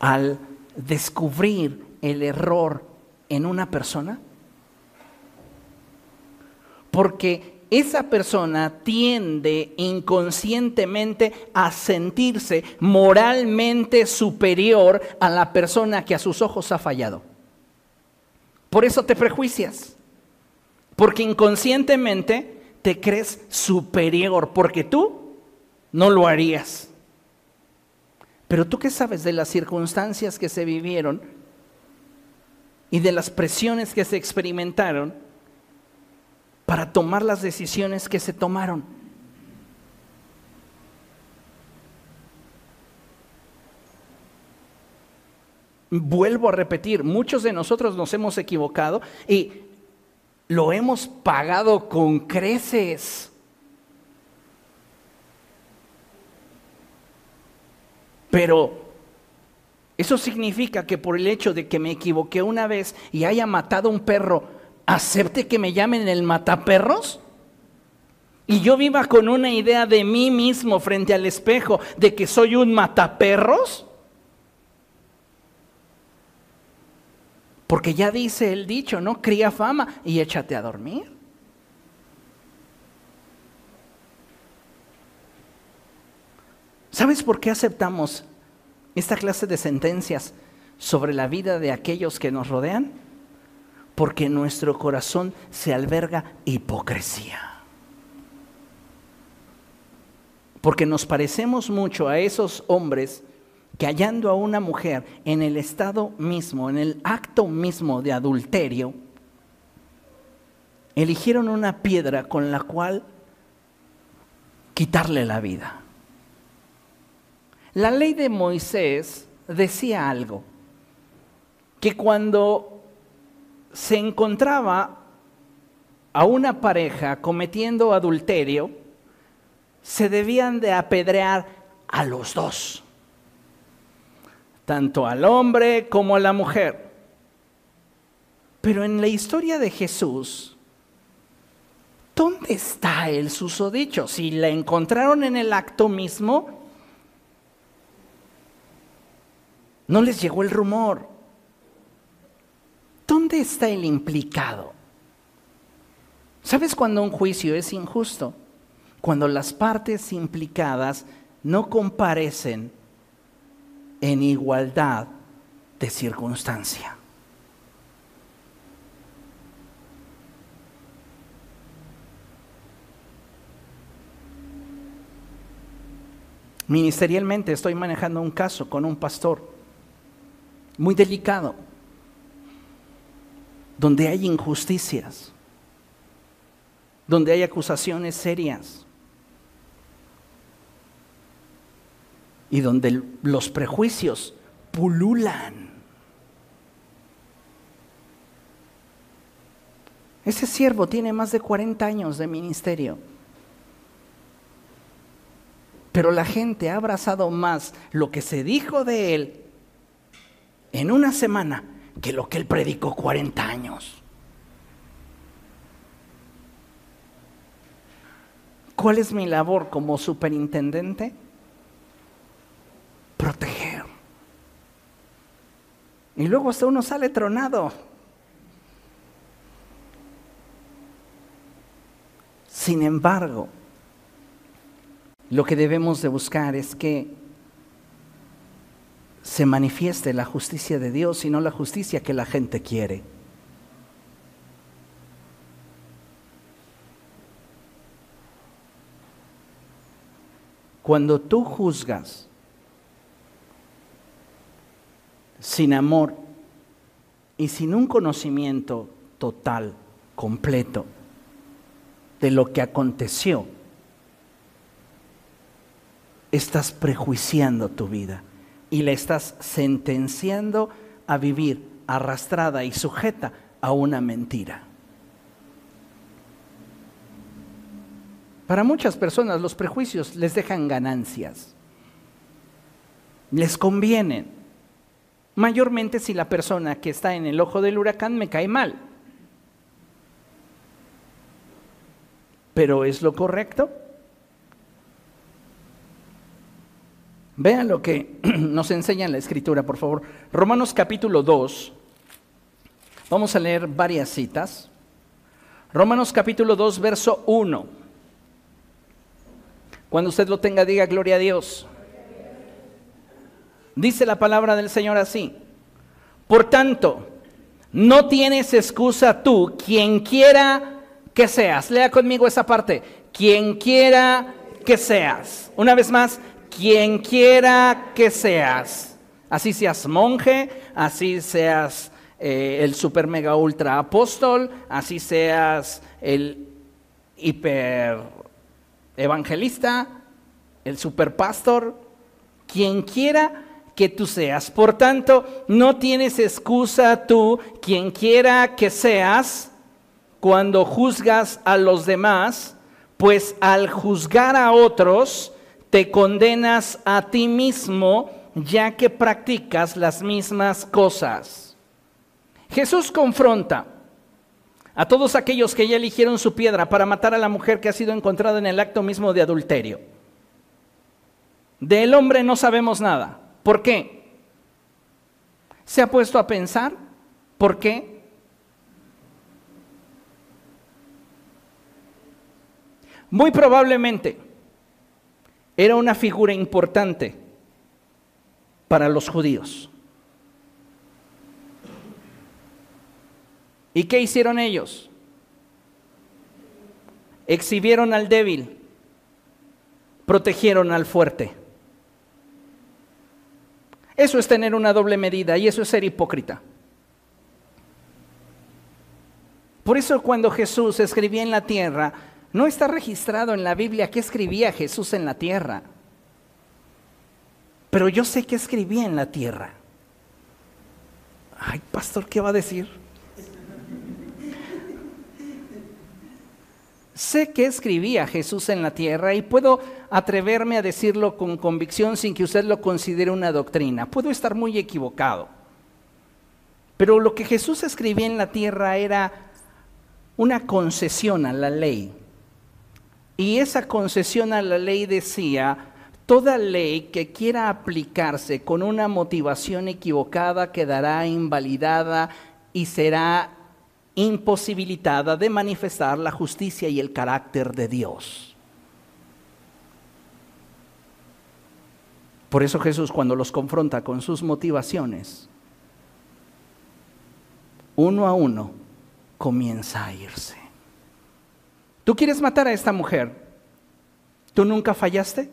Al descubrir el error en una persona. Porque esa persona tiende inconscientemente a sentirse moralmente superior a la persona que a sus ojos ha fallado. Por eso te prejuicias. Porque inconscientemente te crees superior, porque tú no lo harías. Pero tú qué sabes de las circunstancias que se vivieron y de las presiones que se experimentaron para tomar las decisiones que se tomaron. Vuelvo a repetir, muchos de nosotros nos hemos equivocado y lo hemos pagado con creces. Pero eso significa que por el hecho de que me equivoqué una vez y haya matado un perro, acepte que me llamen el mataperros? Y yo viva con una idea de mí mismo frente al espejo de que soy un mataperros? Porque ya dice el dicho, ¿no? Cría fama y échate a dormir. ¿Sabes por qué aceptamos esta clase de sentencias sobre la vida de aquellos que nos rodean? Porque en nuestro corazón se alberga hipocresía. Porque nos parecemos mucho a esos hombres que hallando a una mujer en el estado mismo, en el acto mismo de adulterio, eligieron una piedra con la cual quitarle la vida. La ley de Moisés decía algo, que cuando se encontraba a una pareja cometiendo adulterio, se debían de apedrear a los dos, tanto al hombre como a la mujer. Pero en la historia de Jesús, ¿dónde está el susodicho? Si la encontraron en el acto mismo, no les llegó el rumor. ¿Dónde está el implicado? ¿Sabes cuando un juicio es injusto? Cuando las partes implicadas no comparecen en igualdad de circunstancia. Ministerialmente estoy manejando un caso con un pastor muy delicado donde hay injusticias, donde hay acusaciones serias y donde los prejuicios pululan. Ese siervo tiene más de 40 años de ministerio. Pero la gente ha abrazado más lo que se dijo de él en una semana que lo que él predicó 40 años. ¿Cuál es mi labor como superintendente? Proteger. Y luego hasta uno sale tronado. Sin embargo, lo que debemos de buscar es que se manifieste la justicia de Dios y no la justicia que la gente quiere. Cuando tú juzgas sin amor y sin un conocimiento total, completo, de lo que aconteció, estás prejuiciando tu vida y le estás sentenciando a vivir arrastrada y sujeta a una mentira. Para muchas personas los prejuicios les dejan ganancias. les convienen. Mayormente si la persona que está en el ojo del huracán me cae mal. ¿Pero es lo correcto? Vean lo que nos enseña la escritura, por favor. Romanos capítulo 2. Vamos a leer varias citas. Romanos capítulo 2, verso 1. Cuando usted lo tenga, diga gloria a Dios. Dice la palabra del Señor así. Por tanto, no tienes excusa tú, quien quiera que seas. Lea conmigo esa parte. Quien quiera que seas. Una vez más, quien quiera que seas. Así seas monje, así seas eh, el super mega ultra apóstol, así seas el hiper evangelista, el super pastor, quien quiera que tú seas. Por tanto, no tienes excusa tú, quien quiera que seas, cuando juzgas a los demás, pues al juzgar a otros, te condenas a ti mismo, ya que practicas las mismas cosas. Jesús confronta a todos aquellos que ya eligieron su piedra para matar a la mujer que ha sido encontrada en el acto mismo de adulterio. Del hombre no sabemos nada. ¿Por qué? ¿Se ha puesto a pensar? ¿Por qué? Muy probablemente era una figura importante para los judíos. ¿Y qué hicieron ellos? Exhibieron al débil, protegieron al fuerte. Eso es tener una doble medida y eso es ser hipócrita. Por eso cuando Jesús escribía en la tierra, no está registrado en la Biblia qué escribía Jesús en la tierra. Pero yo sé que escribía en la tierra. Ay, pastor, ¿qué va a decir? Sé que escribía Jesús en la tierra y puedo atreverme a decirlo con convicción sin que usted lo considere una doctrina. Puedo estar muy equivocado. Pero lo que Jesús escribía en la tierra era una concesión a la ley. Y esa concesión a la ley decía, toda ley que quiera aplicarse con una motivación equivocada quedará invalidada y será imposibilitada de manifestar la justicia y el carácter de Dios. Por eso Jesús cuando los confronta con sus motivaciones, uno a uno comienza a irse. ¿Tú quieres matar a esta mujer? ¿Tú nunca fallaste?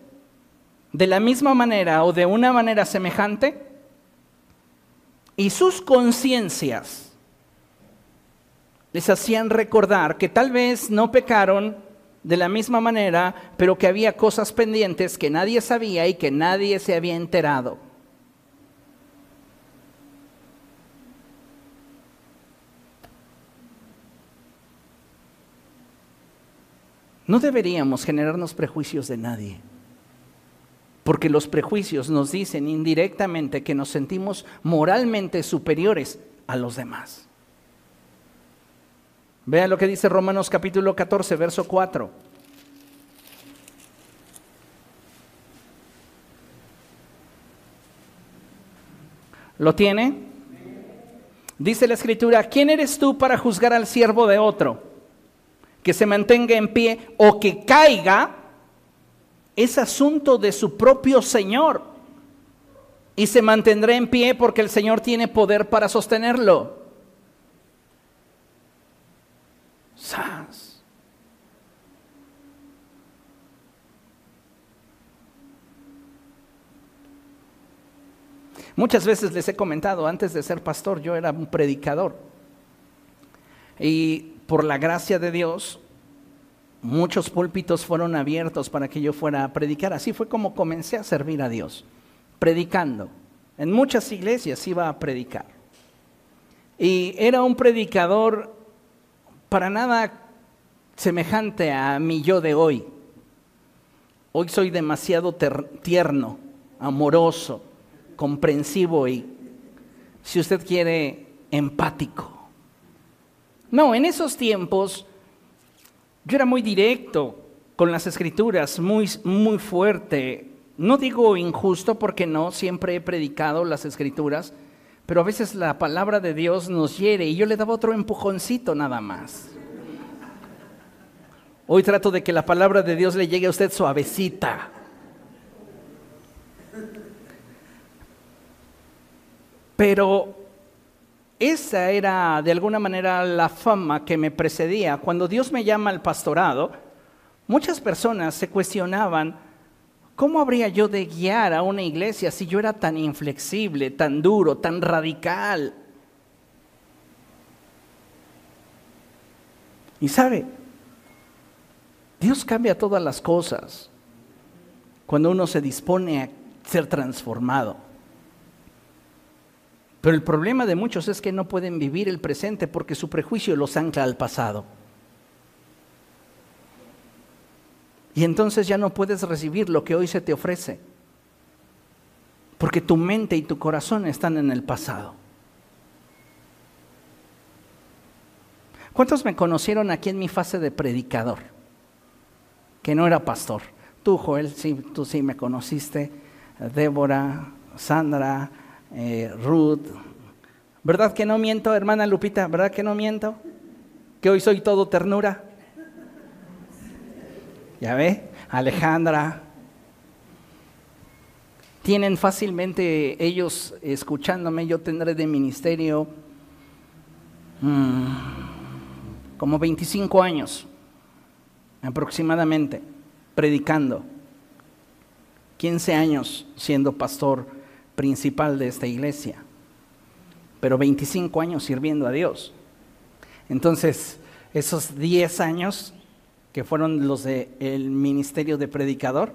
¿De la misma manera o de una manera semejante? Y sus conciencias les hacían recordar que tal vez no pecaron de la misma manera, pero que había cosas pendientes que nadie sabía y que nadie se había enterado. No deberíamos generarnos prejuicios de nadie, porque los prejuicios nos dicen indirectamente que nos sentimos moralmente superiores a los demás. Vean lo que dice Romanos capítulo 14, verso 4. ¿Lo tiene? Dice la escritura, ¿quién eres tú para juzgar al siervo de otro? Que se mantenga en pie o que caiga, es asunto de su propio Señor. Y se mantendrá en pie porque el Señor tiene poder para sostenerlo. Muchas veces les he comentado, antes de ser pastor yo era un predicador. Y por la gracia de Dios, muchos púlpitos fueron abiertos para que yo fuera a predicar. Así fue como comencé a servir a Dios, predicando. En muchas iglesias iba a predicar. Y era un predicador para nada semejante a mi yo de hoy. Hoy soy demasiado tierno, amoroso, comprensivo y, si usted quiere, empático. No, en esos tiempos yo era muy directo con las escrituras, muy, muy fuerte. No digo injusto porque no, siempre he predicado las escrituras, pero a veces la palabra de Dios nos hiere y yo le daba otro empujoncito nada más. Hoy trato de que la palabra de Dios le llegue a usted suavecita. Pero esa era de alguna manera la fama que me precedía. Cuando Dios me llama al pastorado, muchas personas se cuestionaban, ¿cómo habría yo de guiar a una iglesia si yo era tan inflexible, tan duro, tan radical? Y sabe, Dios cambia todas las cosas cuando uno se dispone a ser transformado. Pero el problema de muchos es que no pueden vivir el presente porque su prejuicio los ancla al pasado. Y entonces ya no puedes recibir lo que hoy se te ofrece. Porque tu mente y tu corazón están en el pasado. ¿Cuántos me conocieron aquí en mi fase de predicador? Que no era pastor. Tú, Joel, sí, tú sí me conociste. Débora, Sandra, eh, Ruth. ¿Verdad que no miento, hermana Lupita? ¿Verdad que no miento? Que hoy soy todo ternura. ¿Ya ve? Alejandra. Tienen fácilmente ellos escuchándome, yo tendré de ministerio mm, como 25 años aproximadamente, predicando. 15 años siendo pastor principal de esta iglesia, pero 25 años sirviendo a Dios. Entonces, esos 10 años que fueron los del ministerio de predicador,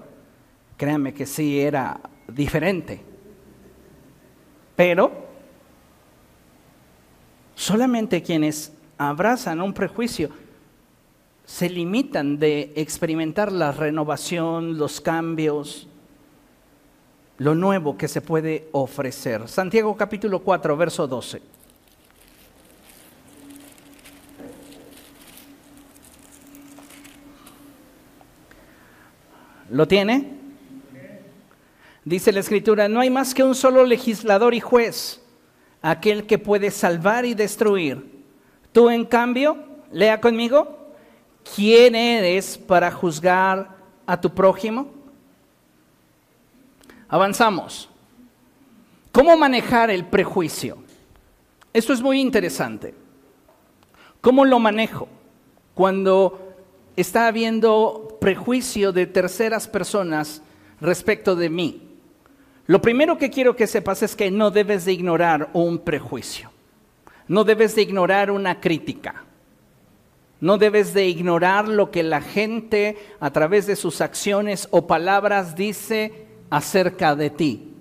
créanme que sí era diferente. Pero solamente quienes abrazan un prejuicio se limitan de experimentar la renovación, los cambios, lo nuevo que se puede ofrecer. Santiago capítulo 4, verso 12. ¿Lo tiene? Dice la escritura, no hay más que un solo legislador y juez, aquel que puede salvar y destruir. Tú, en cambio, lea conmigo, ¿quién eres para juzgar a tu prójimo? Avanzamos. ¿Cómo manejar el prejuicio? Esto es muy interesante. ¿Cómo lo manejo? Cuando está habiendo prejuicio de terceras personas respecto de mí. Lo primero que quiero que sepas es que no debes de ignorar un prejuicio. No debes de ignorar una crítica. No debes de ignorar lo que la gente a través de sus acciones o palabras dice acerca de ti.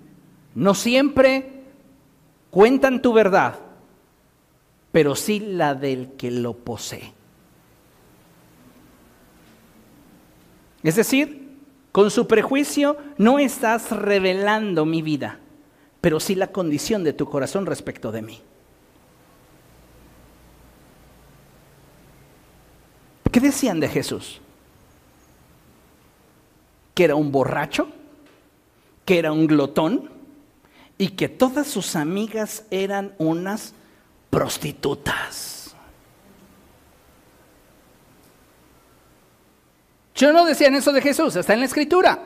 No siempre cuentan tu verdad, pero sí la del que lo posee. Es decir, con su prejuicio no estás revelando mi vida, pero sí la condición de tu corazón respecto de mí. ¿Qué decían de Jesús? ¿Que era un borracho? Que era un glotón y que todas sus amigas eran unas prostitutas. Yo no decían eso de Jesús, está en la escritura.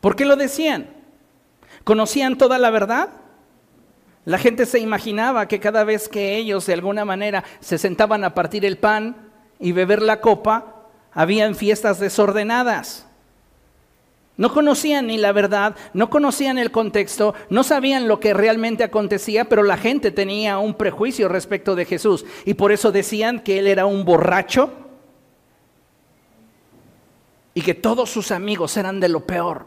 ¿Por qué lo decían? ¿Conocían toda la verdad? La gente se imaginaba que cada vez que ellos de alguna manera se sentaban a partir el pan y beber la copa, habían fiestas desordenadas. No conocían ni la verdad, no conocían el contexto, no sabían lo que realmente acontecía, pero la gente tenía un prejuicio respecto de Jesús y por eso decían que él era un borracho y que todos sus amigos eran de lo peor.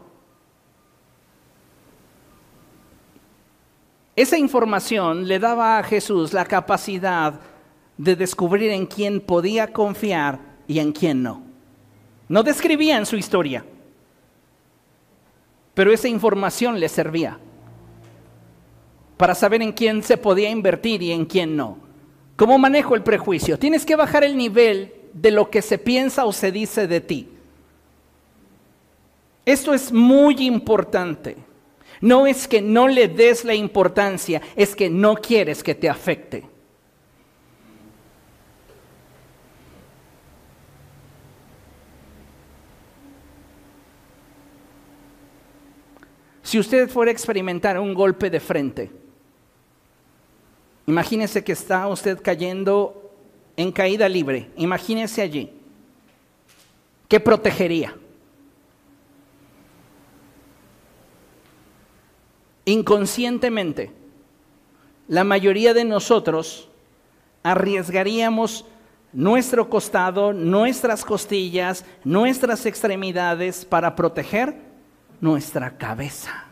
Esa información le daba a Jesús la capacidad de descubrir en quién podía confiar y en quién no. No describían su historia pero esa información le servía para saber en quién se podía invertir y en quién no. ¿Cómo manejo el prejuicio? Tienes que bajar el nivel de lo que se piensa o se dice de ti. Esto es muy importante. No es que no le des la importancia, es que no quieres que te afecte. Si usted fuera a experimentar un golpe de frente, imagínese que está usted cayendo en caída libre, imagínese allí. ¿Qué protegería? Inconscientemente, la mayoría de nosotros arriesgaríamos nuestro costado, nuestras costillas, nuestras extremidades para proteger nuestra cabeza.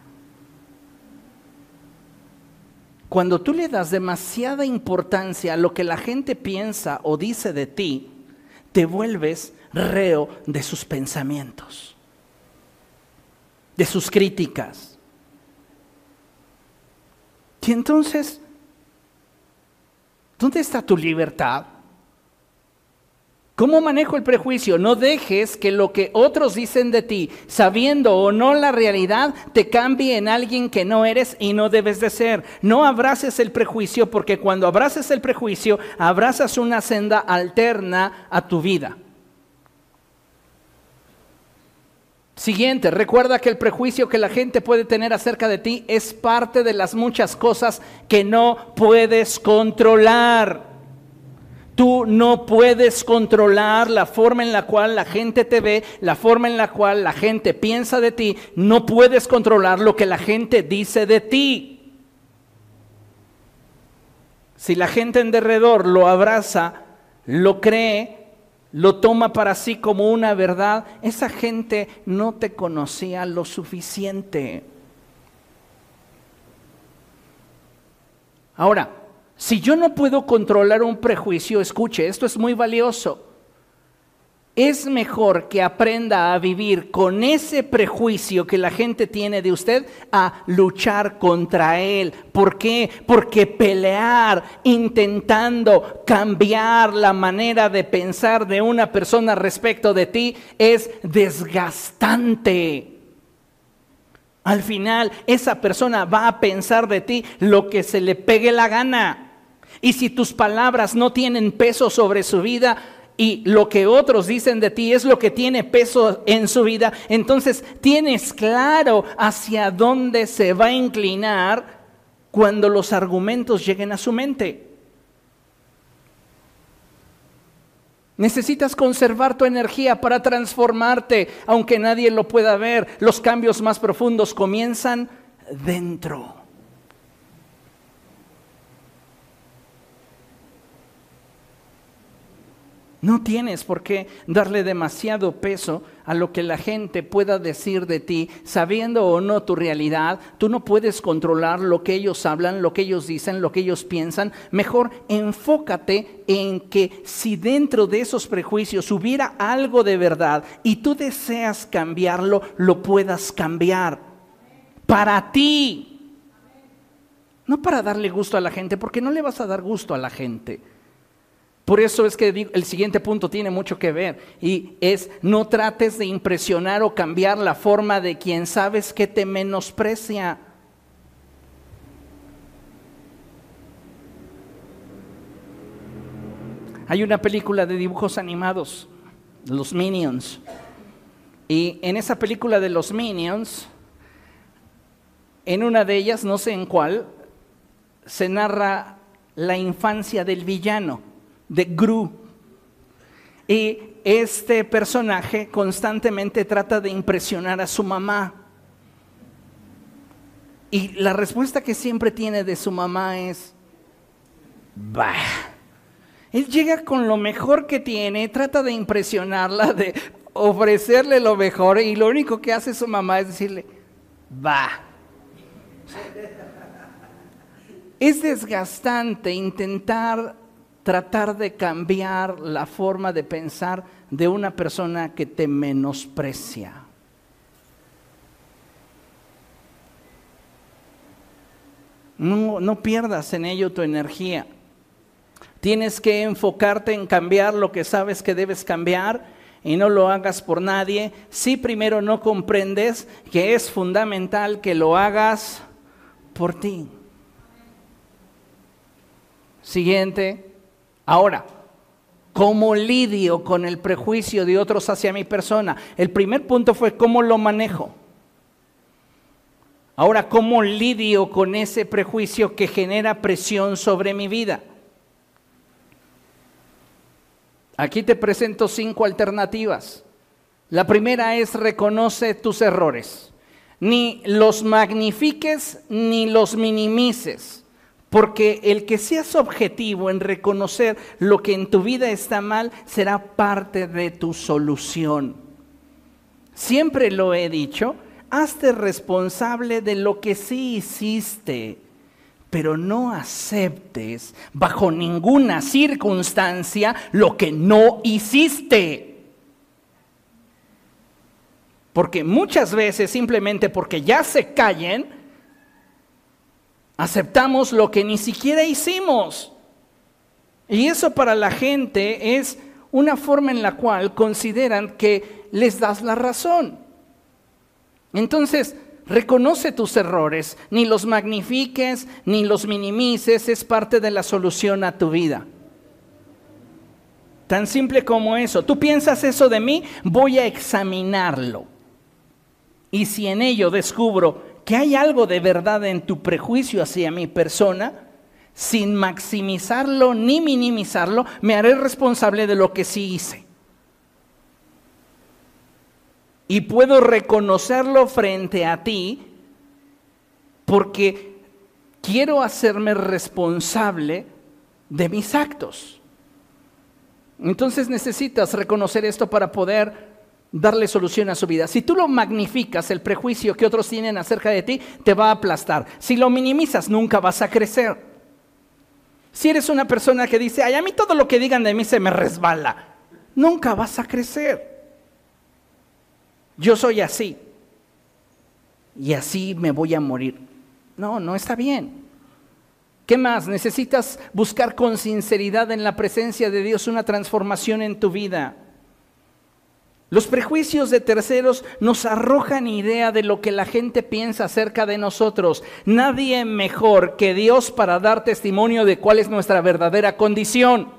Cuando tú le das demasiada importancia a lo que la gente piensa o dice de ti, te vuelves reo de sus pensamientos, de sus críticas. Y entonces, ¿dónde está tu libertad? ¿Cómo manejo el prejuicio? No dejes que lo que otros dicen de ti, sabiendo o no la realidad, te cambie en alguien que no eres y no debes de ser. No abraces el prejuicio porque cuando abraces el prejuicio, abrazas una senda alterna a tu vida. Siguiente, recuerda que el prejuicio que la gente puede tener acerca de ti es parte de las muchas cosas que no puedes controlar. Tú no puedes controlar la forma en la cual la gente te ve, la forma en la cual la gente piensa de ti. No puedes controlar lo que la gente dice de ti. Si la gente en derredor lo abraza, lo cree, lo toma para sí como una verdad, esa gente no te conocía lo suficiente. Ahora, si yo no puedo controlar un prejuicio, escuche, esto es muy valioso. Es mejor que aprenda a vivir con ese prejuicio que la gente tiene de usted a luchar contra él. ¿Por qué? Porque pelear intentando cambiar la manera de pensar de una persona respecto de ti es desgastante. Al final, esa persona va a pensar de ti lo que se le pegue la gana. Y si tus palabras no tienen peso sobre su vida y lo que otros dicen de ti es lo que tiene peso en su vida, entonces tienes claro hacia dónde se va a inclinar cuando los argumentos lleguen a su mente. Necesitas conservar tu energía para transformarte, aunque nadie lo pueda ver. Los cambios más profundos comienzan dentro. No tienes por qué darle demasiado peso a lo que la gente pueda decir de ti, sabiendo o no tu realidad. Tú no puedes controlar lo que ellos hablan, lo que ellos dicen, lo que ellos piensan. Mejor enfócate en que si dentro de esos prejuicios hubiera algo de verdad y tú deseas cambiarlo, lo puedas cambiar. Para ti. No para darle gusto a la gente, porque no le vas a dar gusto a la gente. Por eso es que el siguiente punto tiene mucho que ver y es no trates de impresionar o cambiar la forma de quien sabes que te menosprecia. Hay una película de dibujos animados, Los Minions. Y en esa película de los Minions, en una de ellas, no sé en cuál, se narra la infancia del villano de Gru. Y este personaje constantemente trata de impresionar a su mamá. Y la respuesta que siempre tiene de su mamá es, bah. Él llega con lo mejor que tiene, trata de impresionarla, de ofrecerle lo mejor y lo único que hace su mamá es decirle, bah. Es desgastante intentar tratar de cambiar la forma de pensar de una persona que te menosprecia. No, no pierdas en ello tu energía. Tienes que enfocarte en cambiar lo que sabes que debes cambiar y no lo hagas por nadie si primero no comprendes que es fundamental que lo hagas por ti. Siguiente. Ahora, ¿cómo lidio con el prejuicio de otros hacia mi persona? El primer punto fue cómo lo manejo. Ahora, ¿cómo lidio con ese prejuicio que genera presión sobre mi vida? Aquí te presento cinco alternativas. La primera es reconoce tus errores. Ni los magnifiques ni los minimices, porque el que seas objetivo en reconocer lo que en tu vida está mal será parte de tu solución. Siempre lo he dicho, hazte responsable de lo que sí hiciste pero no aceptes bajo ninguna circunstancia lo que no hiciste. Porque muchas veces simplemente porque ya se callen, aceptamos lo que ni siquiera hicimos. Y eso para la gente es una forma en la cual consideran que les das la razón. Entonces, Reconoce tus errores, ni los magnifiques, ni los minimices, es parte de la solución a tu vida. Tan simple como eso. Tú piensas eso de mí, voy a examinarlo. Y si en ello descubro que hay algo de verdad en tu prejuicio hacia mi persona, sin maximizarlo ni minimizarlo, me haré responsable de lo que sí hice y puedo reconocerlo frente a ti porque quiero hacerme responsable de mis actos. Entonces necesitas reconocer esto para poder darle solución a su vida. Si tú lo magnificas, el prejuicio que otros tienen acerca de ti, te va a aplastar. Si lo minimizas, nunca vas a crecer. Si eres una persona que dice, ay, a mí todo lo que digan de mí se me resbala, nunca vas a crecer yo soy así y así me voy a morir. No, no está bien. ¿Qué más? Necesitas buscar con sinceridad en la presencia de Dios una transformación en tu vida. Los prejuicios de terceros nos arrojan idea de lo que la gente piensa acerca de nosotros. Nadie mejor que Dios para dar testimonio de cuál es nuestra verdadera condición.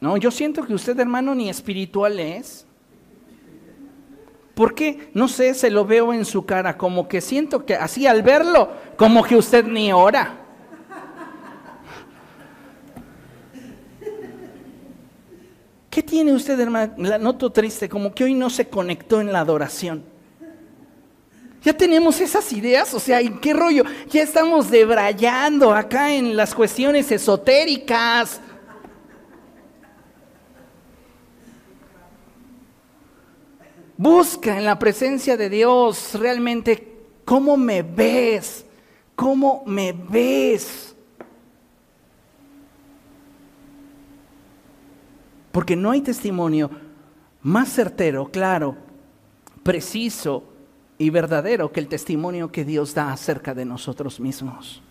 No, yo siento que usted, hermano, ni espiritual es. ¿Por qué? No sé, se lo veo en su cara, como que siento que así al verlo, como que usted ni ora. ¿Qué tiene usted, hermano? La noto triste, como que hoy no se conectó en la adoración. Ya tenemos esas ideas, o sea, ¿en qué rollo? Ya estamos debrayando acá en las cuestiones esotéricas. Busca en la presencia de Dios realmente cómo me ves, cómo me ves. Porque no hay testimonio más certero, claro, preciso y verdadero que el testimonio que Dios da acerca de nosotros mismos.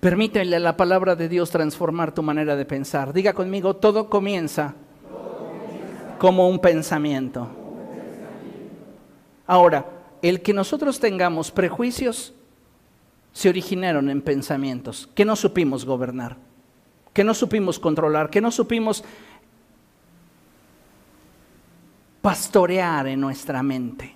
Permítele a la palabra de Dios transformar tu manera de pensar. Diga conmigo, todo comienza como un pensamiento. Ahora, el que nosotros tengamos prejuicios se originaron en pensamientos que no supimos gobernar, que no supimos controlar, que no supimos pastorear en nuestra mente.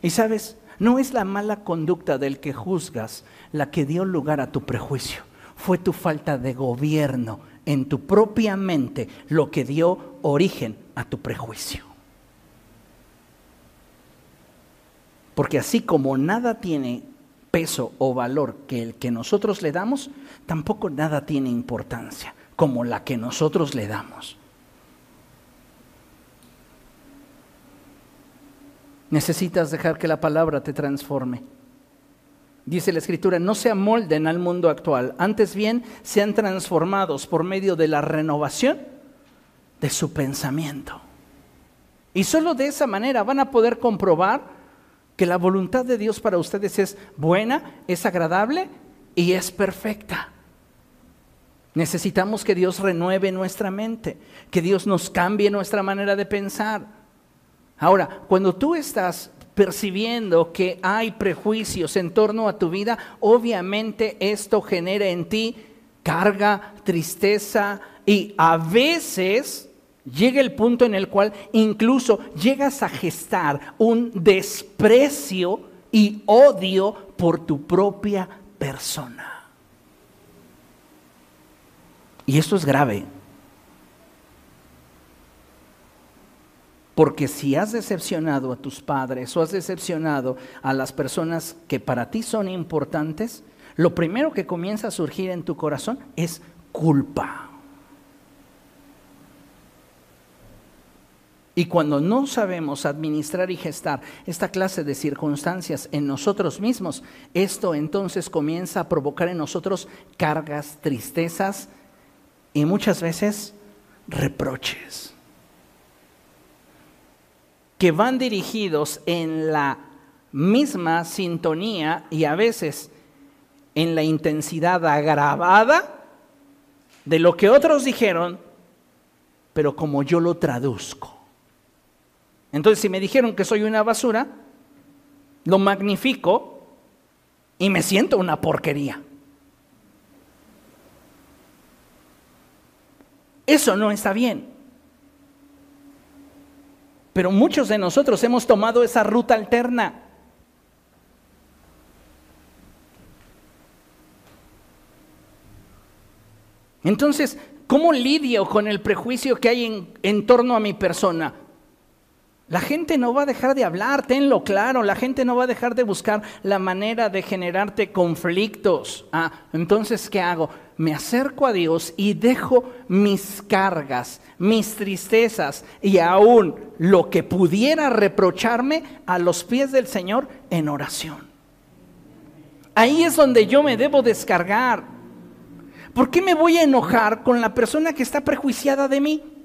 Y sabes, no es la mala conducta del que juzgas la que dio lugar a tu prejuicio fue tu falta de gobierno en tu propia mente lo que dio origen a tu prejuicio. Porque así como nada tiene peso o valor que el que nosotros le damos, tampoco nada tiene importancia como la que nosotros le damos. Necesitas dejar que la palabra te transforme dice la escritura, no se amolden al mundo actual, antes bien sean transformados por medio de la renovación de su pensamiento. Y solo de esa manera van a poder comprobar que la voluntad de Dios para ustedes es buena, es agradable y es perfecta. Necesitamos que Dios renueve nuestra mente, que Dios nos cambie nuestra manera de pensar. Ahora, cuando tú estás percibiendo que hay prejuicios en torno a tu vida, obviamente esto genera en ti carga, tristeza y a veces llega el punto en el cual incluso llegas a gestar un desprecio y odio por tu propia persona. Y esto es grave. Porque si has decepcionado a tus padres o has decepcionado a las personas que para ti son importantes, lo primero que comienza a surgir en tu corazón es culpa. Y cuando no sabemos administrar y gestar esta clase de circunstancias en nosotros mismos, esto entonces comienza a provocar en nosotros cargas, tristezas y muchas veces reproches que van dirigidos en la misma sintonía y a veces en la intensidad agravada de lo que otros dijeron, pero como yo lo traduzco. Entonces, si me dijeron que soy una basura, lo magnifico y me siento una porquería. Eso no está bien. Pero muchos de nosotros hemos tomado esa ruta alterna. Entonces, ¿cómo lidio con el prejuicio que hay en, en torno a mi persona? La gente no va a dejar de hablar, tenlo claro, la gente no va a dejar de buscar la manera de generarte conflictos. Ah, entonces, ¿qué hago? Me acerco a Dios y dejo mis cargas, mis tristezas y aún lo que pudiera reprocharme a los pies del Señor en oración. Ahí es donde yo me debo descargar. ¿Por qué me voy a enojar con la persona que está prejuiciada de mí?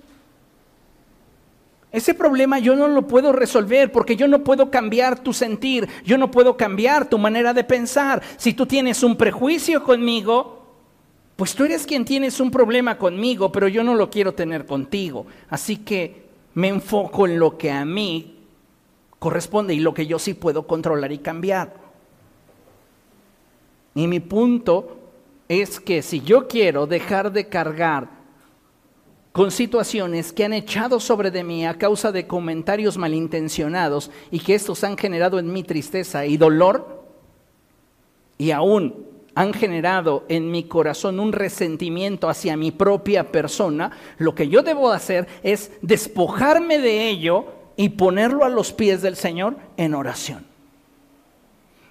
Ese problema yo no lo puedo resolver porque yo no puedo cambiar tu sentir, yo no puedo cambiar tu manera de pensar. Si tú tienes un prejuicio conmigo, pues tú eres quien tienes un problema conmigo, pero yo no lo quiero tener contigo. Así que me enfoco en lo que a mí corresponde y lo que yo sí puedo controlar y cambiar. Y mi punto es que si yo quiero dejar de cargar con situaciones que han echado sobre de mí a causa de comentarios malintencionados y que estos han generado en mí tristeza y dolor y aún han generado en mi corazón un resentimiento hacia mi propia persona, lo que yo debo hacer es despojarme de ello y ponerlo a los pies del Señor en oración.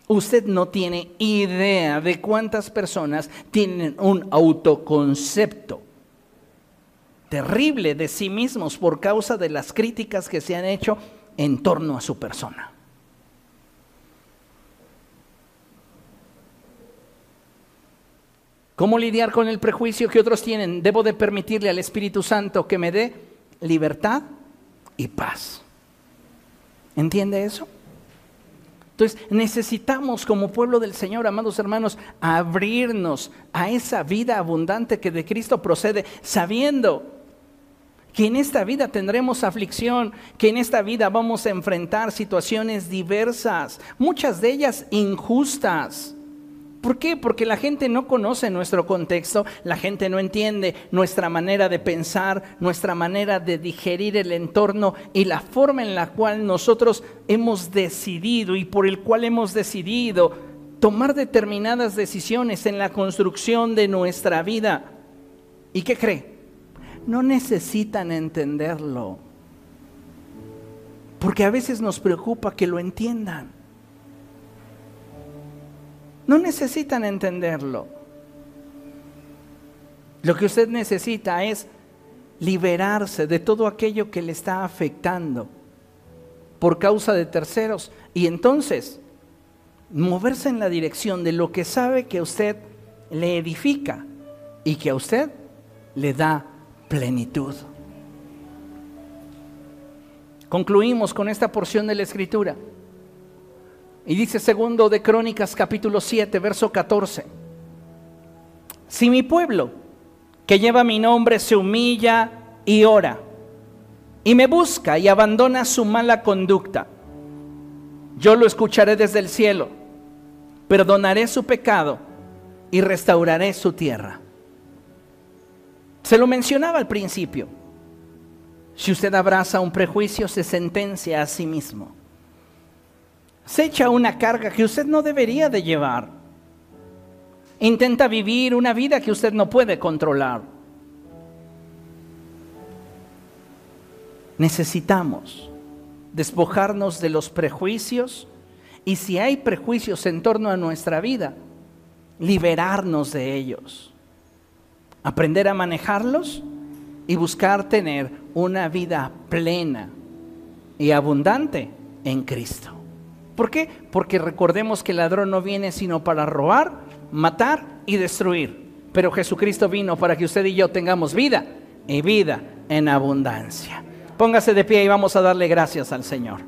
Usted no tiene idea de cuántas personas tienen un autoconcepto terrible de sí mismos por causa de las críticas que se han hecho en torno a su persona. ¿Cómo lidiar con el prejuicio que otros tienen? Debo de permitirle al Espíritu Santo que me dé libertad y paz. ¿Entiende eso? Entonces necesitamos como pueblo del Señor, amados hermanos, abrirnos a esa vida abundante que de Cristo procede, sabiendo que en esta vida tendremos aflicción, que en esta vida vamos a enfrentar situaciones diversas, muchas de ellas injustas. ¿Por qué? Porque la gente no conoce nuestro contexto, la gente no entiende nuestra manera de pensar, nuestra manera de digerir el entorno y la forma en la cual nosotros hemos decidido y por el cual hemos decidido tomar determinadas decisiones en la construcción de nuestra vida. ¿Y qué cree? No necesitan entenderlo. Porque a veces nos preocupa que lo entiendan. No necesitan entenderlo. Lo que usted necesita es liberarse de todo aquello que le está afectando por causa de terceros y entonces moverse en la dirección de lo que sabe que a usted le edifica y que a usted le da plenitud. Concluimos con esta porción de la escritura. Y dice segundo de Crónicas capítulo 7, verso 14. Si mi pueblo, que lleva mi nombre, se humilla y ora, y me busca y abandona su mala conducta, yo lo escucharé desde el cielo, perdonaré su pecado y restauraré su tierra. Se lo mencionaba al principio. Si usted abraza un prejuicio, se sentencia a sí mismo. Se echa una carga que usted no debería de llevar. Intenta vivir una vida que usted no puede controlar. Necesitamos despojarnos de los prejuicios y si hay prejuicios en torno a nuestra vida, liberarnos de ellos. Aprender a manejarlos y buscar tener una vida plena y abundante en Cristo. ¿Por qué? Porque recordemos que el ladrón no viene sino para robar, matar y destruir. Pero Jesucristo vino para que usted y yo tengamos vida y vida en abundancia. Póngase de pie y vamos a darle gracias al Señor.